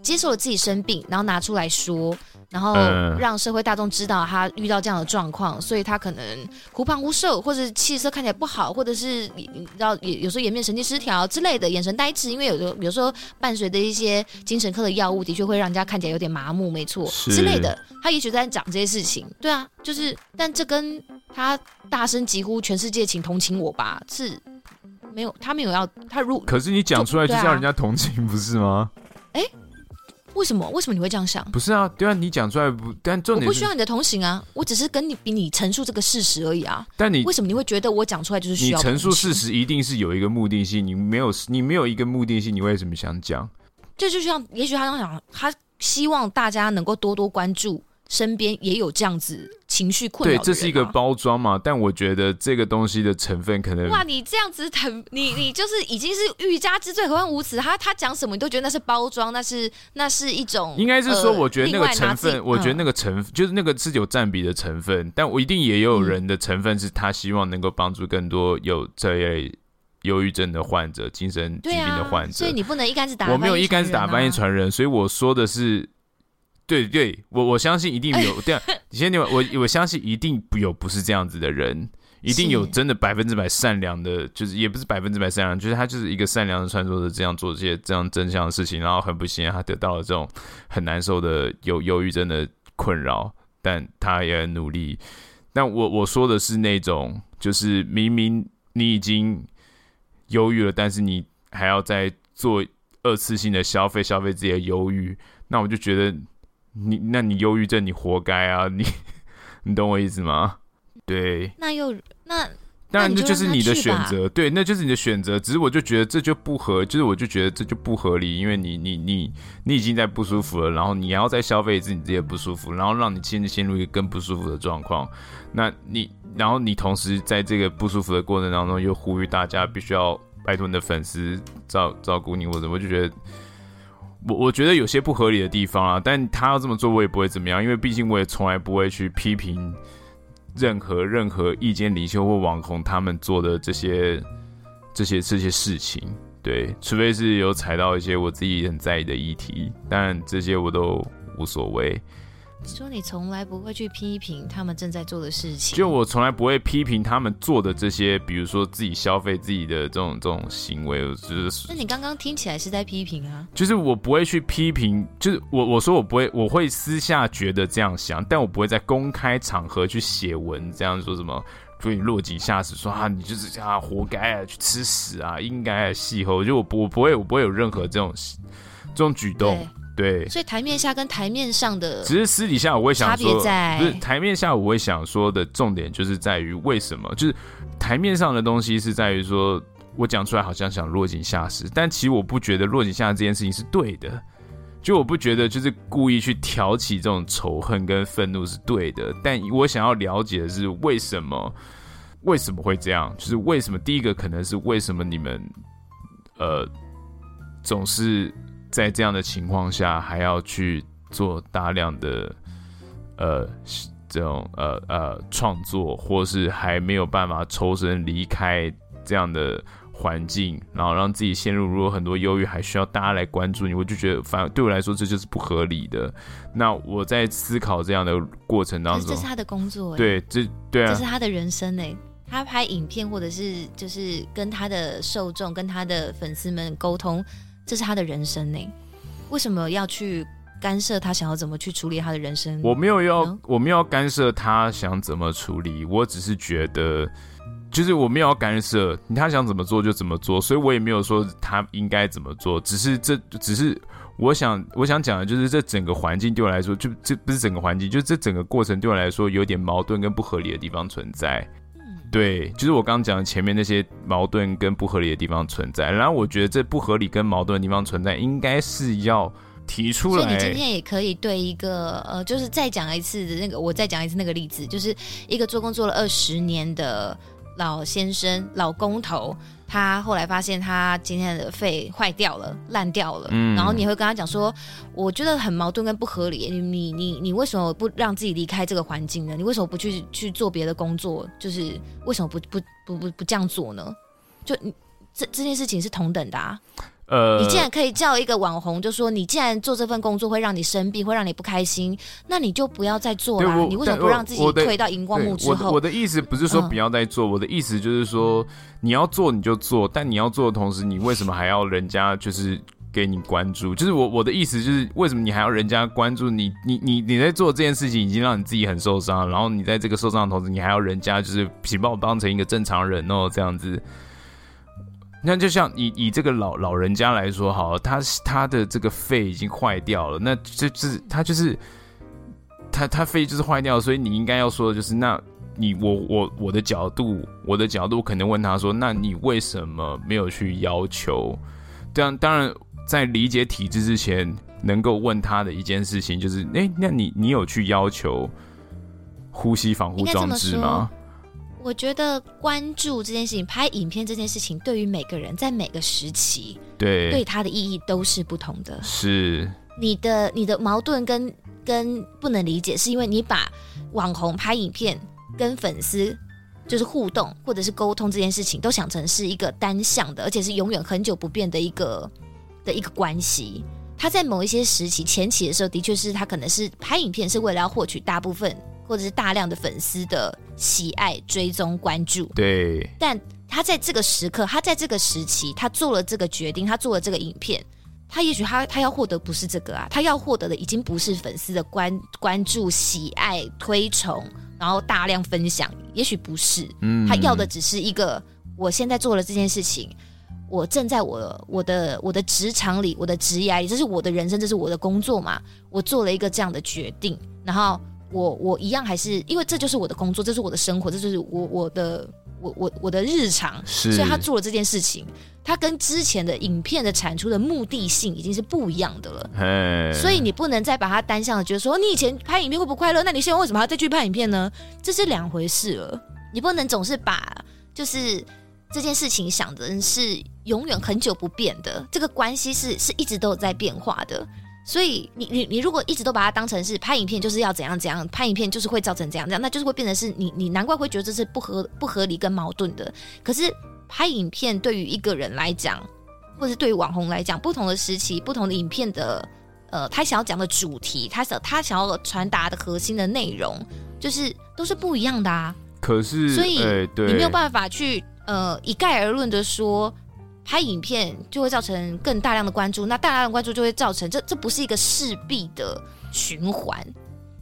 接受了自己生病，然后拿出来说。然后让社会大众知道他遇到这样的状况，所以他可能忽胖忽瘦，或者气色看起来不好，或者是你你知道，也有时候颜面神经失调之类的，眼神呆滞，因为有的有时候伴随的一些精神科的药物，的确会让人家看起来有点麻木，没错之类的。他也许在讲这些事情，对啊，就是，但这跟他大声疾呼全世界请同情我吧，是没有，他没有要他如，可是你讲出来就叫人家同情，不是吗？哎。为什么？为什么你会这样想？不是啊，对啊，你讲出来不，但重点我不需要你的同行啊，我只是跟你比你陈述这个事实而已啊。但你为什么你会觉得我讲出来就是需要？你陈述事实一定是有一个目的性，你没有，你没有一个目的性，你为什么想讲？这就像，也许他想，他希望大家能够多多关注。身边也有这样子情绪困扰对，这是一个包装嘛？但我觉得这个东西的成分可能……哇，你这样子很，你你就是已经是欲加之罪，何患无辞？他他讲什么你都觉得那是包装，那是那是一种……应该是说，我觉得那个成分，我觉得那个成、嗯、就是那个是有占比的成分，但我一定也有人的成分是他希望能够帮助更多有这类忧郁症的患者、精神疾病的患者，啊、所以你不能一竿子打、啊，我没有一竿子打翻一船人，所以我说的是。对对，我我相信一定有这样。<laughs> 你先听我，我我相信一定有不是这样子的人，一定有真的百分之百善良的，就是也不是百分之百善良，就是他就是一个善良的创作者，这样做这些这样真相的事情，然后很不幸他得到了这种很难受的忧忧郁症的困扰，但他也很努力。但我我说的是那种，就是明明你已经忧郁了，但是你还要再做二次性的消费，消费自己的忧郁，那我就觉得。你那你忧郁症，你活该啊！你你懂我意思吗？对，那又那当然这就是你的选择，对，那就是你的选择。只是我就觉得这就不合，就是我就觉得这就不合理，因为你你你你已经在不舒服了，然后你要再消费一次你自己的不舒服，然后让你陷陷入一个更不舒服的状况。那你然后你同时在这个不舒服的过程当中又呼吁大家必须要拜托你的粉丝照照顾你，或者我就觉得。我我觉得有些不合理的地方啊，但他要这么做，我也不会怎么样，因为毕竟我也从来不会去批评任何任何意见领袖或网红他们做的这些这些这些事情，对，除非是有踩到一些我自己很在意的议题，但这些我都无所谓。你说你从来不会去批评他们正在做的事情，就我从来不会批评他们做的这些，比如说自己消费自己的这种这种行为，就是。那你刚刚听起来是在批评啊？就是我不会去批评，就是我我说我不会，我会私下觉得这样想，但我不会在公开场合去写文这样说什么，所以你落井下石说啊，你就是啊，活该啊，去吃屎啊，应该啊，戏后，就我不我不会我不会有任何这种。这种举动。对，所以台面下跟台面上的，只是私底下我会想说，差别在不是台面下我会想说的重点就是在于为什么，就是台面上的东西是在于说我讲出来好像想落井下石，但其实我不觉得落井下石这件事情是对的，就我不觉得就是故意去挑起这种仇恨跟愤怒是对的，但我想要了解的是为什么为什么会这样，就是为什么第一个可能是为什么你们呃总是。在这样的情况下，还要去做大量的呃这种呃呃创作，或是还没有办法抽身离开这样的环境，然后让自己陷入如果很多忧郁，还需要大家来关注你，我就觉得反而对我来说这就是不合理的。那我在思考这样的过程当中，这是他的工作，对，这对啊，这是他的人生诶。他拍影片或者是就是跟他的受众、跟他的粉丝们沟通。这是他的人生呢，为什么要去干涉他想要怎么去处理他的人生？我没有要，我没有要干涉他想怎么处理，我只是觉得，就是我没有要干涉他想怎么做就怎么做，所以我也没有说他应该怎么做，只是这只是我想我想讲的就是这整个环境对我来说，就这不是整个环境，就这整个过程对我来说有点矛盾跟不合理的地方存在。对，就是我刚刚讲的前面那些矛盾跟不合理的地方存在，然后我觉得这不合理跟矛盾的地方存在，应该是要提出来。所以你今天也可以对一个呃，就是再讲一次的那个，我再讲一次那个例子，就是一个做工做了二十年的老先生、老工头。他后来发现他今天的肺坏掉了，烂掉了。嗯，然后你会跟他讲说，我觉得很矛盾跟不合理。你你你你为什么不让自己离开这个环境呢？你为什么不去去做别的工作？就是为什么不不不不不这样做呢？就你这这件事情是同等的啊。呃，你既然可以叫一个网红，就说你既然做这份工作会让你生病，会让你不开心，那你就不要再做啦。你为什么不让自己退到荧光幕之后？我的，我的意思不是说不要再做，嗯、我的意思就是说你要做你就做，但你要做的同时，你为什么还要人家就是给你关注？就是我我的意思就是为什么你还要人家关注你？你你你在做这件事情已经让你自己很受伤，然后你在这个受伤的同时，你还要人家就是请把我当成一个正常人哦，这样子。那就像以以这个老老人家来说，好，他他的这个肺已经坏掉了，那这就是他就是他他肺就是坏掉，所以你应该要说的就是，那你我我我的角度，我的角度可能问他说，那你为什么没有去要求？当当然在理解体制之前，能够问他的一件事情就是，哎、那你你有去要求呼吸防护装置吗？我觉得关注这件事情，拍影片这件事情，对于每个人在每个时期，对对他的意义都是不同的。是你的你的矛盾跟跟不能理解，是因为你把网红拍影片跟粉丝就是互动或者是沟通这件事情，都想成是一个单向的，而且是永远很久不变的一个的一个关系。他在某一些时期前期的时候，的确是他可能是拍影片是为了要获取大部分。或者是大量的粉丝的喜爱、追踪、关注，对。但他在这个时刻，他在这个时期，他做了这个决定，他做了这个影片，他也许他他要获得不是这个啊，他要获得的已经不是粉丝的关关注、喜爱、推崇，然后大量分享，也许不是，嗯，他要的只是一个，我现在做了这件事情，我正在我我的我的职场里，我的职业里，这是我的人生，这是我的工作嘛，我做了一个这样的决定，然后。我我一样还是因为这就是我的工作，这是我的生活，这就是我我的我我我的日常，是所以他做了这件事情，他跟之前的影片的产出的目的性已经是不一样的了。嘿所以你不能再把它单向的觉得说，你以前拍影片会不快乐，那你现在为什么还要再去拍影片呢？这是两回事了。你不能总是把就是这件事情想的是永远很久不变的，这个关系是是一直都有在变化的。所以你你你如果一直都把它当成是拍影片就是要怎样怎样，拍影片就是会造成怎样怎样，那就是会变成是你你难怪会觉得这是不合不合理跟矛盾的。可是拍影片对于一个人来讲，或者是对于网红来讲，不同的时期、不同的影片的呃，他想要讲的主题，他想他想要传达的核心的内容，就是都是不一样的啊。可是，所以、你没有办法去呃一概而论的说。拍影片就会造成更大量的关注，那大量的关注就会造成这这不是一个势必的循环。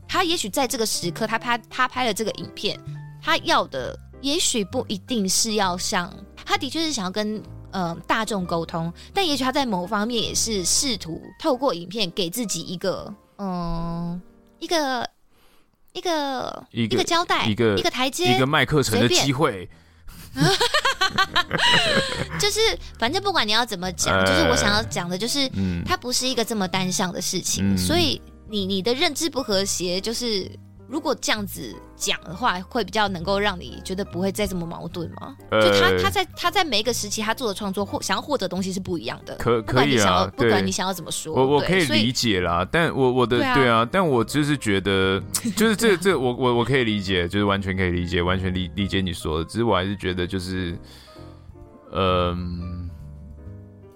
他也许在这个时刻，他拍他拍了这个影片，他要的也许不一定是要像他的确是想要跟呃大众沟通，但也许他在某方面也是试图透过影片给自己一个嗯、呃、一个一个一个，一个交代，一个一个台阶，一个卖课程的机会。<laughs> 就是反正不管你要怎么讲，呃、就是我想要讲的，就是、嗯、它不是一个这么单向的事情，嗯、所以你你的认知不和谐，就是。如果这样子讲的话，会比较能够让你觉得不会再这么矛盾吗？呃、就他他在他在每一个时期他做的创作或想要获得的东西是不一样的。可可以啊，不管你想要怎么说，我我可以理解啦。但我我的对啊，对啊，但我就是觉得，<laughs> 就是这这我我我可以理解，就是完全可以理解，完全理理解你说的。只是我还是觉得就是，嗯、呃，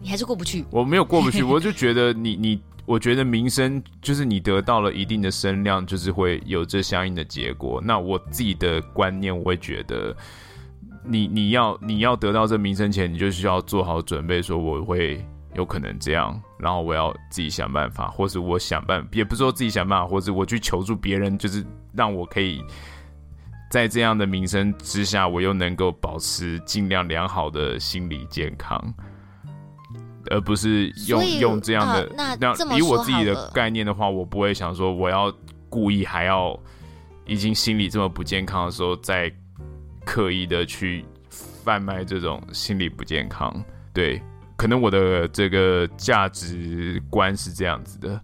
你还是过不去。我没有过不去，<laughs> 我就觉得你你。我觉得名声就是你得到了一定的声量，就是会有这相应的结果。那我自己的观念，我会觉得你，你要你要得到这名声前，你就需要做好准备，说我会有可能这样，然后我要自己想办法，或是我想办，也不是说自己想办法，或是我去求助别人，就是让我可以在这样的名声之下，我又能够保持尽量良好的心理健康。而不是用用这样的、呃、那，那以我自己的概念的话，我不会想说我要故意还要已经心理这么不健康的时候再刻意的去贩卖这种心理不健康。对，可能我的这个价值观是这样子的。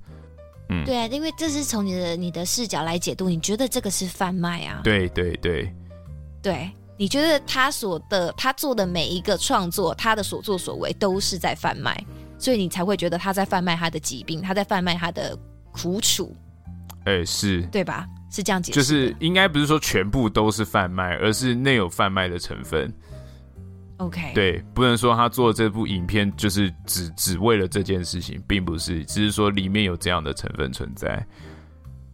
嗯，对啊，因为这是从你的你的视角来解读，你觉得这个是贩卖啊？对对对对。你觉得他所的他做的每一个创作，他的所作所为都是在贩卖，所以你才会觉得他在贩卖他的疾病，他在贩卖他的苦楚。哎、欸，是对吧？是这样解释，就是应该不是说全部都是贩卖，而是内有贩卖的成分。OK，对，不能说他做这部影片就是只只为了这件事情，并不是，只是说里面有这样的成分存在。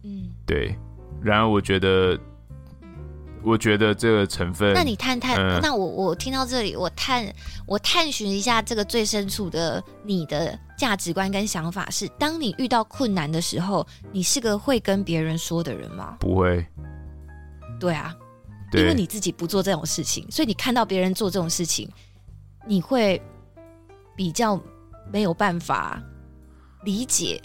嗯，对。然而，我觉得。我觉得这个成分，那你探探，嗯、那我我听到这里，我探我探寻一下这个最深处的你的价值观跟想法是：当你遇到困难的时候，你是个会跟别人说的人吗？不会。对啊，对因为你自己不做这种事情，所以你看到别人做这种事情，你会比较没有办法理解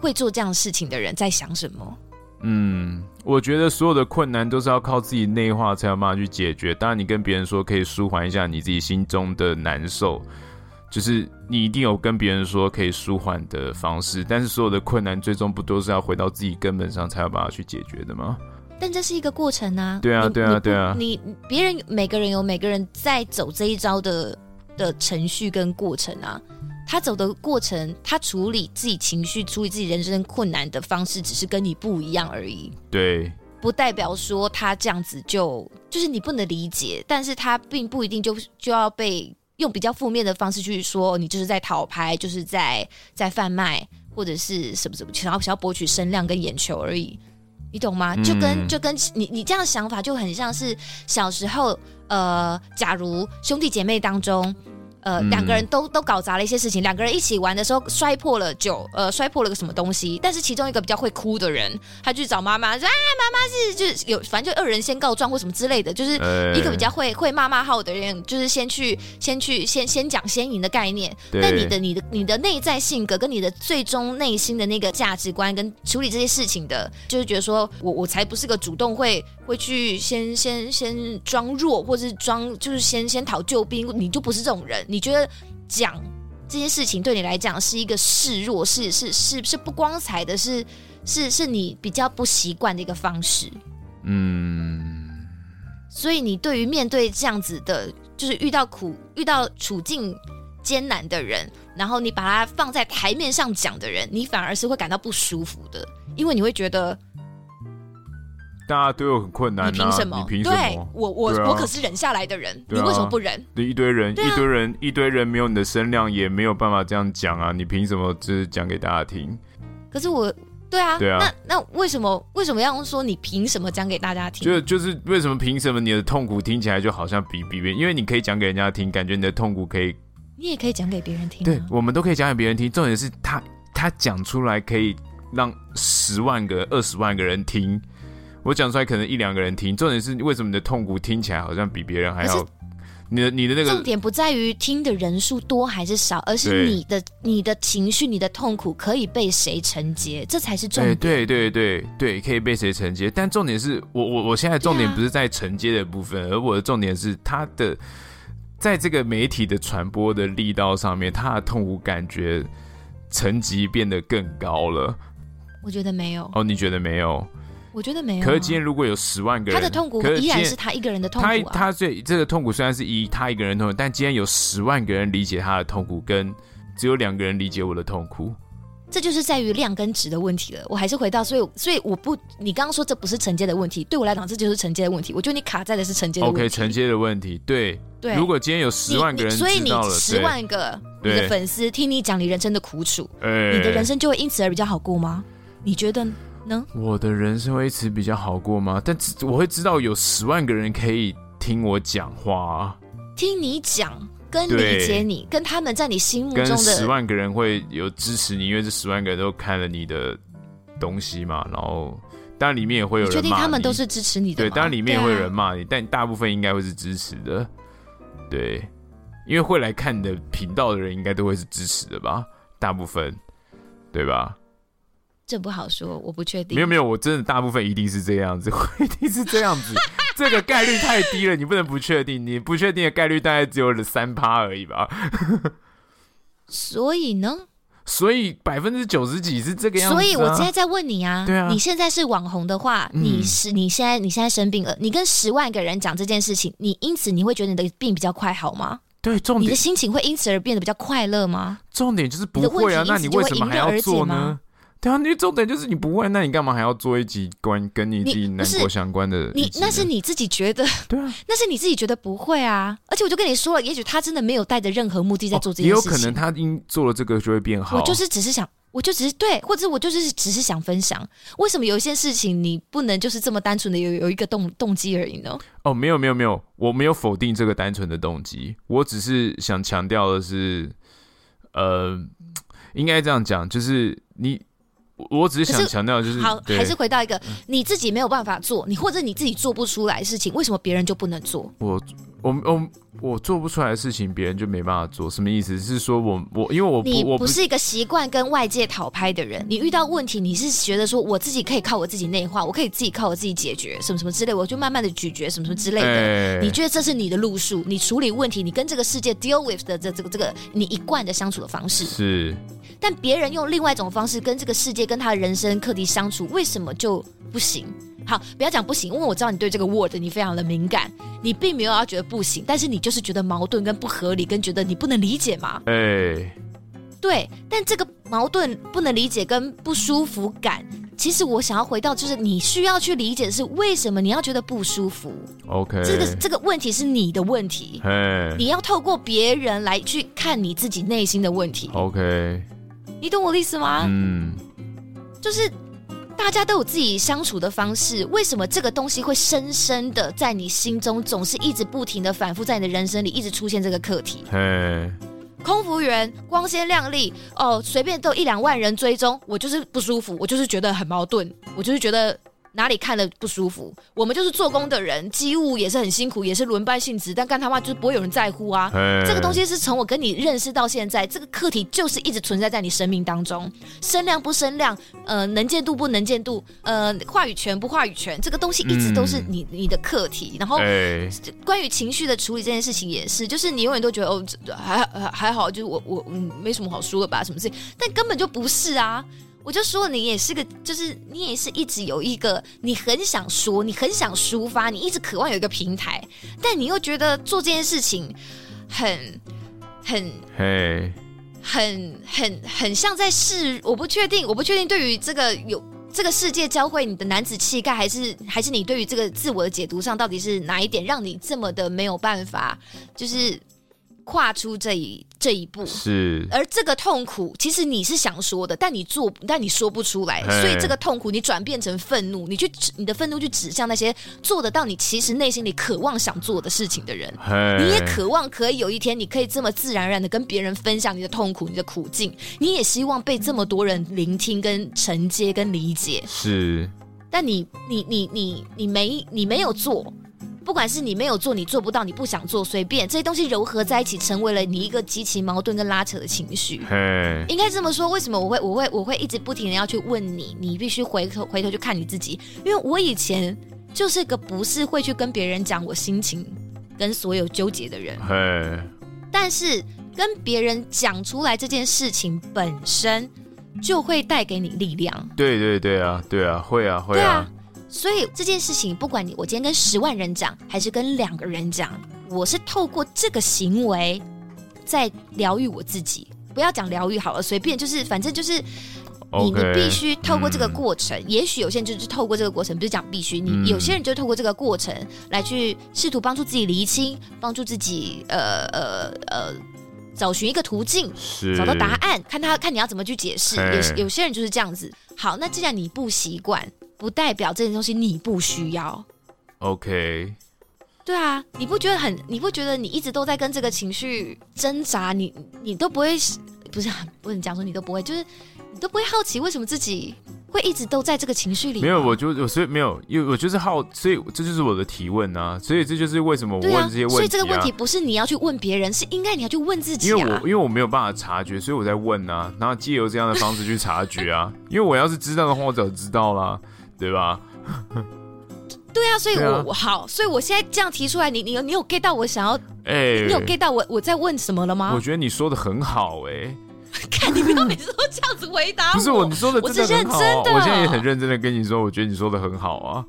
会做这样事情的人在想什么。嗯。我觉得所有的困难都是要靠自己内化才有办法去解决。当然，你跟别人说可以舒缓一下你自己心中的难受，就是你一定有跟别人说可以舒缓的方式。但是，所有的困难最终不都是要回到自己根本上才有办法去解决的吗？但这是一个过程啊！对啊，对啊，对啊！你别人每个人有每个人在走这一招的的程序跟过程啊。他走的过程，他处理自己情绪、处理自己人生困难的方式，只是跟你不一样而已。对，不代表说他这样子就就是你不能理解，但是他并不一定就就要被用比较负面的方式去说你就是在讨拍，就是在在贩卖或者是什么什么，想要想要博取声量跟眼球而已，你懂吗？就跟、嗯、就跟你你这样的想法就很像是小时候，呃，假如兄弟姐妹当中。呃，两个人都都搞砸了一些事情。两个人一起玩的时候摔破了酒，呃，摔破了个什么东西。但是其中一个比较会哭的人，他去找妈妈说：“啊，妈妈是就是有，反正就二人先告状或什么之类的。就是一个比较会会骂骂号的人，就是先去先去先先讲先赢的概念。对但你的你的你的内在性格跟你的最终内心的那个价值观跟处理这些事情的，就是觉得说我我才不是个主动会会去先先先装弱，或是装就是先先讨救兵，你就不是这种人。”你觉得讲这件事情对你来讲是一个示弱，是是是是不光彩的，是是是你比较不习惯的一个方式。嗯，所以你对于面对这样子的，就是遇到苦、遇到处境艰难的人，然后你把它放在台面上讲的人，你反而是会感到不舒服的，因为你会觉得。大家都有很困难、啊，你凭什么？你凭什么？对我我、啊、我可是忍下来的人，啊、你为什么不忍？一堆人，啊、一堆人，一堆人没有你的声量，也没有办法这样讲啊！你凭什么就是讲给大家听？可是我，对啊，对啊，那那为什么为什么要说你凭什么讲给大家听？就就是为什么凭什么你的痛苦听起来就好像比比别人？因为你可以讲给人家听，感觉你的痛苦可以，你也可以讲给别人听、啊。对，我们都可以讲给别人听。重点是他他讲出来可以让十万个、二十万个人听。我讲出来可能一两个人听，重点是为什么你的痛苦听起来好像比别人还要你的你的那个重点不在于听的人数多还是少，而是你的你的情绪、你的痛苦可以被谁承接，这才是重点。对对对对对，可以被谁承接？但重点是我我我现在重点不是在承接的部分，啊、而我的重点是他的在这个媒体的传播的力道上面，他的痛苦感觉层级变得更高了。我觉得没有。哦，你觉得没有？我觉得没有、啊。可是今天如果有十万个人，他的痛苦依然是他一个人的痛苦、啊。他他最这个痛苦虽然是以他一个人痛苦，但今天有十万个人理解他的痛苦，跟只有两个人理解我的痛苦，这就是在于量跟值的问题了。我还是回到，所以所以我不，你刚刚说这不是承接的问题，对我来讲这就是承接的问题。我觉得你卡在的是承接的问题。OK，承接的问题，对对。如果今天有十万个人，所以你十万个你的粉丝听你讲你人生的苦楚，你的人生就会因此而比较好过吗？你觉得？能，我的人生会一直比较好过吗？但我会知道有十万个人可以听我讲话，听你讲，跟理解你，跟他们在你心目中的十万个人会有支持你，因为这十万个人都看了你的东西嘛。然后，当然里面也会有人骂你，确定他们都是支持你的？对，当然里面也会有人骂你，啊、但大部分应该会是支持的。对，因为会来看你的频道的人，应该都会是支持的吧？大部分，对吧？这不好说，我不确定。没有没有，我真的大部分一定是这样子，<laughs> 一定是这样子。<laughs> 这个概率太低了，你不能不确定。你不确定的概率大概只有三趴而已吧。所以呢？所以百分之九十几是这个样子啊。所以我现在在问你啊，对啊，你现在是网红的话，你是你现在你现在生病了，你跟十万个人讲这件事情，你因此你会觉得你的病比较快好吗？对，重点，你的心情会因此而变得比较快乐吗？重点就是不会啊，那你为什么还要做呢？对啊，你重点就是你不会，那你干嘛还要做一集关跟你自己难过相关的？你那是你自己觉得，对啊，<laughs> 那是你自己觉得不会啊。而且我就跟你说了，也许他真的没有带着任何目的在做这件事情。哦，也有可能他因做了这个就会变好。我就是只是想，我就只是对，或者我就是只是想分享，为什么有一些事情你不能就是这么单纯的有有一个动动机而已呢？哦，没有没有没有，我没有否定这个单纯的动机，我只是想强调的是，呃，应该这样讲，就是你。我只是想强调，就是好，还是回到一个你自己没有办法做，你或者你自己做不出来的事情，为什么别人就不能做？我我我我做不出来的事情，别人就没办法做，什么意思？是说我我因为我你不是一个习惯跟外界讨拍的人，你遇到问题，你是觉得说我自己可以靠我自己内化，我可以自己靠我自己解决，什么什么之类，我就慢慢的咀嚼什么什么之类的。欸、你觉得这是你的路数？你处理问题，你跟这个世界 deal with 的这这个这个你一贯的相处的方式是。但别人用另外一种方式跟这个世界、跟他的人生课题相处，为什么就不行？好，不要讲不行，因为我知道你对这个 word 你非常的敏感，你并没有要觉得不行，但是你就是觉得矛盾跟不合理，跟觉得你不能理解嘛。哎、欸，对，但这个矛盾、不能理解跟不舒服感，其实我想要回到，就是你需要去理解的是为什么你要觉得不舒服。OK，这个这个问题是你的问题，欸、你要透过别人来去看你自己内心的问题。OK。你懂我的意思吗？嗯，就是大家都有自己相处的方式，为什么这个东西会深深的在你心中，总是一直不停的反复在你的人生里一直出现这个课题？嘿，空服员光鲜亮丽哦，随便都一两万人追踪，我就是不舒服，我就是觉得很矛盾，我就是觉得。哪里看了不舒服？我们就是做工的人，机务也是很辛苦，也是轮班性质，但干他妈就是不会有人在乎啊。这个东西是从我跟你认识到现在，这个课题就是一直存在在你生命当中，声量不声量，呃，能见度不能见度，呃，话语权不话语权，这个东西一直都是你、嗯、你的课题。然后，嘿关于情绪的处理这件事情也是，就是你永远都觉得哦，还还好，就是我我嗯没什么好说的吧，什么事情，但根本就不是啊。我就说你也是个，就是你也是一直有一个，你很想说，你很想抒发，你一直渴望有一个平台，但你又觉得做这件事情很很嘿，很很很像在试，我不确定，我不确定对于这个有这个世界教会你的男子气概，还是还是你对于这个自我的解读上，到底是哪一点让你这么的没有办法，就是。跨出这一这一步。是，而这个痛苦其实你是想说的，但你做，但你说不出来，所以这个痛苦你转变成愤怒，你去你的愤怒去指向那些做得到你其实内心里渴望想做的事情的人，你也渴望可以有一天你可以这么自然而然的跟别人分享你的痛苦、你的苦境，你也希望被这么多人聆听、跟承接、跟理解，是，但你你你你你没你没有做。不管是你没有做，你做不到，你不想做，随便这些东西糅合在一起，成为了你一个极其矛盾跟拉扯的情绪。嘿，应该这么说，为什么我会我会我会一直不停的要去问你？你必须回头回头去看你自己，因为我以前就是个不是会去跟别人讲我心情跟所有纠结的人。嘿，但是跟别人讲出来这件事情本身就会带给你力量。对对对啊，对啊，会啊会啊。对啊所以这件事情，不管你我今天跟十万人讲，还是跟两个人讲，我是透过这个行为在疗愈我自己。不要讲疗愈好了，随便就是，反正就是你你必须透过这个过程。嗯、也许有些人就是透过这个过程，不是讲必须，你有些人就透过这个过程来去试图帮助自己厘清，帮助自己呃呃呃找寻一个途径，找到答案，看他看你要怎么去解释。有有些人就是这样子。好，那既然你不习惯。不代表这件东西你不需要。OK。对啊，你不觉得很？你不觉得你一直都在跟这个情绪挣扎？你你都不会，不是不能讲说你都不会，就是你都不会好奇为什么自己会一直都在这个情绪里？没有，我就我所以没有，因为我就是好，所以这就是我的提问啊。所以这就是为什么我问这些问题啊。所以这个问题不是你要去问别人，是应该你要去问自己啊。因为我因为我没有办法察觉，所以我在问啊，然后借由这样的方式去察觉啊。因为我要是知道的话，我早就知道了。对吧？对啊，所以我好，所以我现在这样提出来，你你有你有 get 到我想要？哎、欸，你有 get 到我我在问什么了吗？我觉得你说的很好、欸，哎，<laughs> 看你不要每次都这样子回答我。不是我，你说的真的很好、啊，我真的，我现在也很认真的跟你说，我觉得你说的很好啊。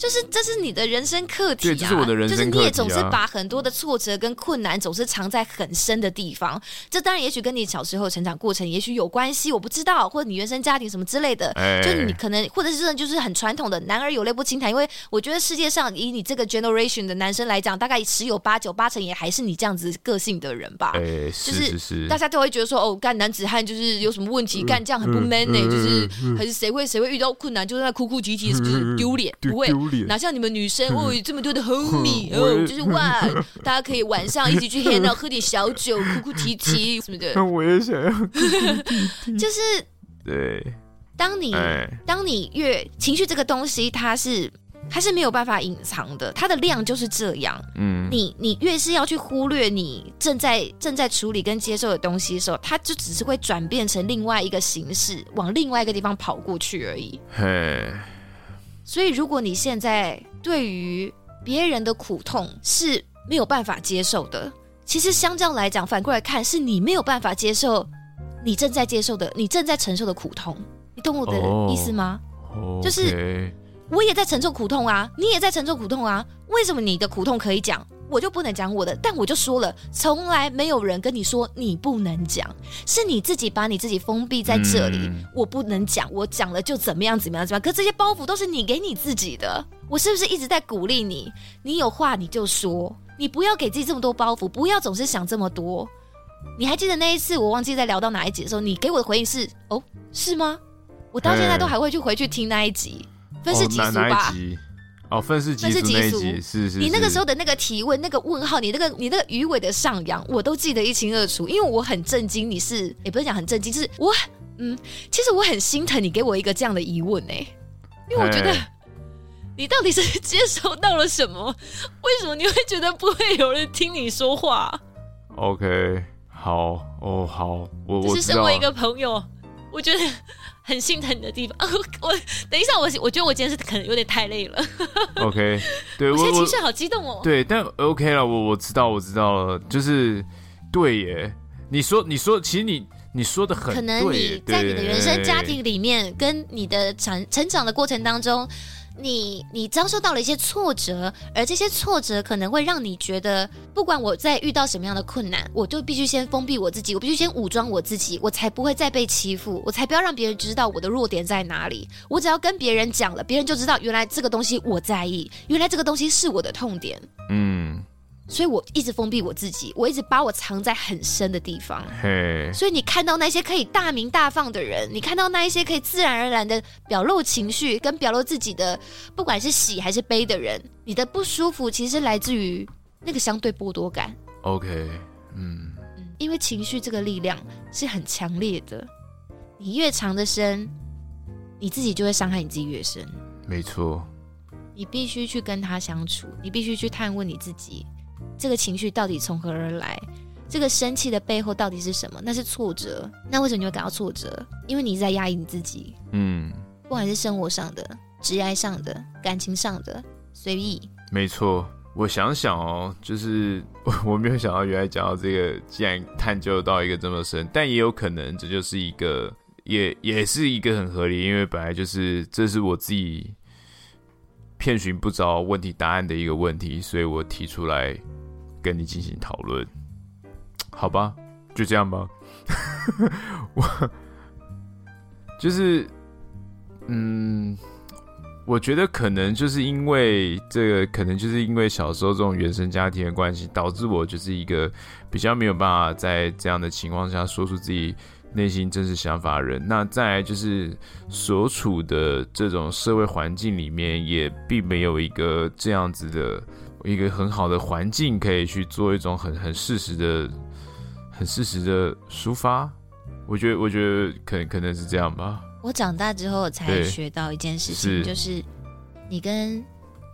就是这是你的人生课题啊，这是我的人生课题啊，就是你也总是把很多的挫折跟困难总是藏在很深的地方。这当然也许跟你小时候成长过程也许有关系，我不知道，或者你原生家庭什么之类的。哎，就你可能或者是真的就是很传统的男儿有泪不轻弹，因为我觉得世界上以你这个 generation 的男生来讲，大概十有八九八成也还是你这样子个性的人吧。哎，是是是，就是大家都会觉得说哦，干男子汉就是有什么问题，干这样很不 man 呢、欸，就是还是谁会谁会遇到困难就在那哭哭啼啼，是不是丢脸？不会，哪像你们女。生哦，有这么多的 homie 哦，就是哇，<laughs> 大家可以晚上一起去 hang out，喝点小酒，哭哭啼啼 <laughs> 什么的。我也想要，<laughs> 就是对。当你当你越情绪这个东西，它是它是没有办法隐藏的，它的量就是这样。嗯，你你越是要去忽略你正在正在处理跟接受的东西的时候，它就只是会转变成另外一个形式，往另外一个地方跑过去而已。嘿。所以，如果你现在对于别人的苦痛是没有办法接受的，其实相较来讲，反过来看，是你没有办法接受你正在接受的、你正在承受的苦痛。你懂我的意思吗？Oh. 就是我也在承受苦痛啊，你也在承受苦痛啊，为什么你的苦痛可以讲？我就不能讲我的，但我就说了，从来没有人跟你说你不能讲，是你自己把你自己封闭在这里。嗯、我不能讲，我讲了就怎么样怎么样怎么样。可这些包袱都是你给你自己的，我是不是一直在鼓励你？你有话你就说，你不要给自己这么多包袱，不要总是想这么多。你还记得那一次我忘记在聊到哪一集的时候，你给我的回应是哦，是吗？我到现在都还会去回去听那一集，分是几集吧。哦哦，分析几组那一集，是是，你那个时候的那个提问，那个问号，你那个你那个鱼尾的上扬，我都记得一清二楚。因为我很震惊，你是也不是讲很震惊，就是我嗯，其实我很心疼你给我一个这样的疑问哎，因为我觉得你到底是接收到了什么？为什么你会觉得不会有人听你说话？OK，好哦，好，我我是身为一个朋友，我觉得。很心疼你的地方，<laughs> 我等一下，我我觉得我今天是可能有点太累了。<laughs> OK，对我现在情绪好激动哦。对，但 OK 了，我我知道，我知道了，就是对耶。你说，你说，其实你你说的很对，可能你在你的原生家庭里面，跟你的成成长的过程当中。你你遭受到了一些挫折，而这些挫折可能会让你觉得，不管我在遇到什么样的困难，我就必须先封闭我自己，我必须先武装我自己，我才不会再被欺负，我才不要让别人知道我的弱点在哪里。我只要跟别人讲了，别人就知道原来这个东西我在意，原来这个东西是我的痛点。嗯。所以我一直封闭我自己，我一直把我藏在很深的地方。嘿，所以你看到那些可以大鸣大放的人，你看到那一些可以自然而然的表露情绪跟表露自己的，不管是喜还是悲的人，你的不舒服其实来自于那个相对剥夺感。OK，嗯，因为情绪这个力量是很强烈的，你越藏得深，你自己就会伤害你自己越深。没错。你必须去跟他相处，你必须去探问你自己，这个情绪到底从何而来？这个生气的背后到底是什么？那是挫折。那为什么你会感到挫折？因为你在压抑你自己。嗯，不管是生活上的、职业上的、感情上的，随意。没错，我想想哦，就是我我没有想到原来讲到这个，竟然探究到一个这么深，但也有可能这就是一个，也也是一个很合理，因为本来就是这是我自己遍寻不着问题答案的一个问题，所以我提出来跟你进行讨论。<tsk> 好吧，就这样吧。<laughs> 我就是，嗯，我觉得可能就是因为这个，可能就是因为小时候这种原生家庭的关系，导致我就是一个比较没有办法在这样的情况下说出自己内心真实想法的人。那再来就是所处的这种社会环境里面，也并没有一个这样子的一个很好的环境，可以去做一种很很适时的。很适时的抒发，我觉得，我觉得可能可能是这样吧。我长大之后才学到一件事情，是就是你跟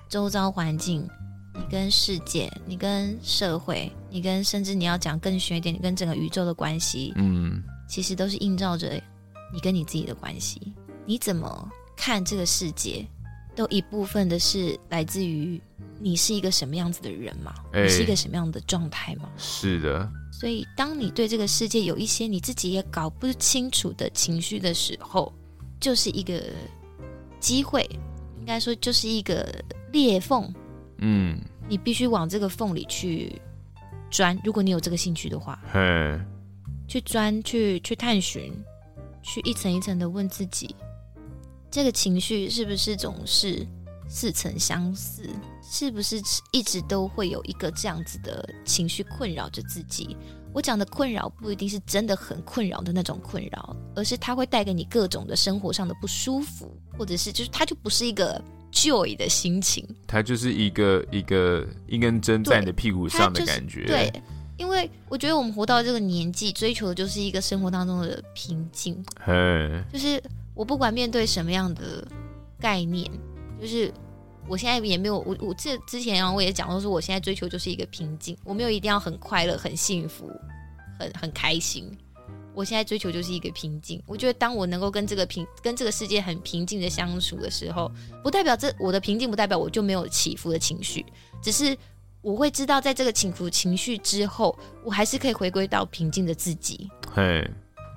周遭环境、你跟世界、你跟社会、你跟甚至你要讲更玄一点，你跟整个宇宙的关系，嗯，其实都是映照着你跟你自己的关系。你怎么看这个世界，都一部分的是来自于你是一个什么样子的人嘛？欸、你是一个什么样的状态嘛？是的。所以，当你对这个世界有一些你自己也搞不清楚的情绪的时候，就是一个机会，应该说就是一个裂缝。嗯，你必须往这个缝里去钻。如果你有这个兴趣的话，嘿，去钻，去去探寻，去一层一层的问自己，这个情绪是不是总是似曾相识？是不是一直都会有一个这样子的情绪困扰着自己？我讲的困扰不一定是真的很困扰的那种困扰，而是它会带给你各种的生活上的不舒服，或者是就是它就不是一个 joy 的心情，它就是一个一个一根针在你的屁股上的感觉。对，对，因为我觉得我们活到这个年纪，追求的就是一个生活当中的平静。嘿，就是我不管面对什么样的概念，就是。我现在也没有我我这之前啊，我也讲过说，我现在追求就是一个平静，我没有一定要很快乐、很幸福、很很开心。我现在追求就是一个平静。我觉得当我能够跟这个平跟这个世界很平静的相处的时候，不代表这我的平静不代表我就没有起伏的情绪，只是我会知道在这个起伏情绪之后，我还是可以回归到平静的自己。嘿，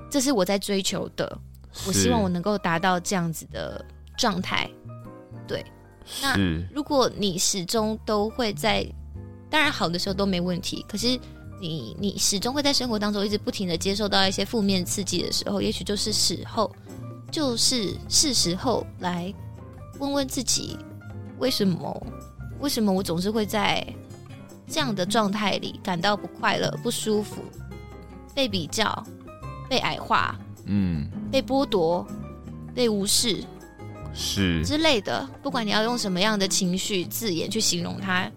这是我在追求的。我希望我能够达到这样子的状态。对。那如果你始终都会在，当然好的时候都没问题。可是你你始终会在生活当中一直不停的接受到一些负面刺激的时候，也许就是时候，就是是时候来问问自己，为什么为什么我总是会在这样的状态里感到不快乐、不舒服、被比较、被矮化、嗯，被剥夺、被无视。是之类的，不管你要用什么样的情绪字眼去形容它，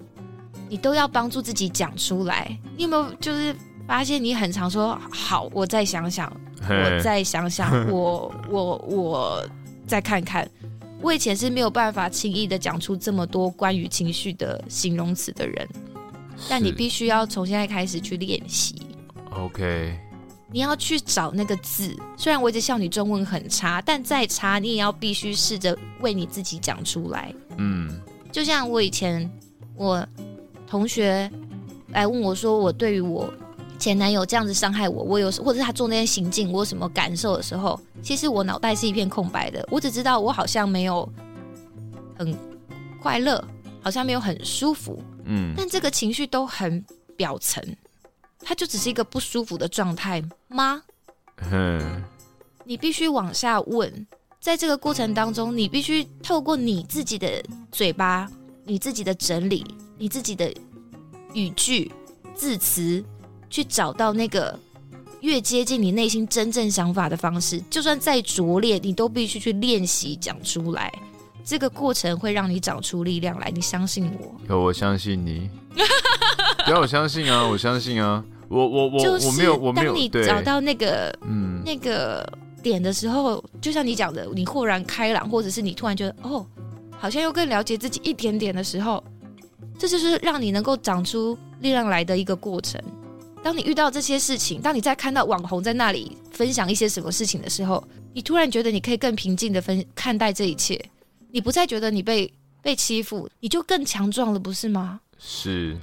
你都要帮助自己讲出来。你有没有就是发现你很常说“好”，我再想想，我再想想，<laughs> 我我我再看看。我以前是没有办法轻易的讲出这么多关于情绪的形容词的人，但你必须要从现在开始去练习。OK。你要去找那个字，虽然我一直笑你中文很差，但再差你也要必须试着为你自己讲出来。嗯，就像我以前，我同学来问我说，我对于我前男友这样子伤害我，我有或者是他做那些行径，我有什么感受的时候，其实我脑袋是一片空白的，我只知道我好像没有很快乐，好像没有很舒服。嗯，但这个情绪都很表层。它就只是一个不舒服的状态吗？嗯，你必须往下问，在这个过程当中，你必须透过你自己的嘴巴、你自己的整理、你自己的语句、字词，去找到那个越接近你内心真正想法的方式。就算再拙劣，你都必须去练习讲出来。这个过程会让你长出力量来，你相信我？有，我相信你。不要我相信啊，我相信啊。我我我我没有我没有。当你找到那个嗯那个点的时候，就像你讲的，你豁然开朗，或者是你突然觉得哦，好像又更了解自己一点点的时候，这就是让你能够长出力量来的一个过程。当你遇到这些事情，当你在看到网红在那里分享一些什么事情的时候，你突然觉得你可以更平静的分看待这一切，你不再觉得你被被欺负，你就更强壮了，不是吗？是。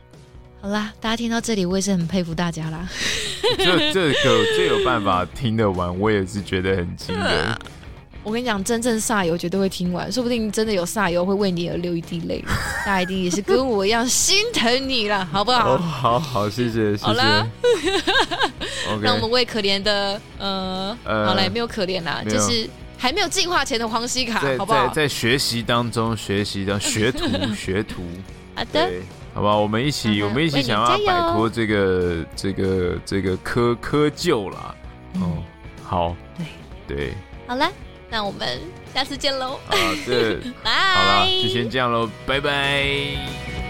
好啦，大家听到这里，我也是很佩服大家啦。<laughs> 这这个最有办法听得完，我也是觉得很惊人。我跟你讲，真正煞友绝对会听完，说不定真的有煞友会为你而流一滴泪。<laughs> 大家一定也是跟我一样心疼你了，好不好？哦、好好，谢谢，谢谢。好啦那我们为可怜的呃，呃好嘞，没有可怜啦，就是还没有进化前的黄西卡，好不好？在在学习当中学习的学徒 <laughs> 学徒。好的。好吧，我们一起，我们一起想要摆脱这个这个这个窠窠臼啦。哦，好，对对，好了，那我们下次见喽。好的，拜。<laughs> 好了，就先这样喽，拜拜。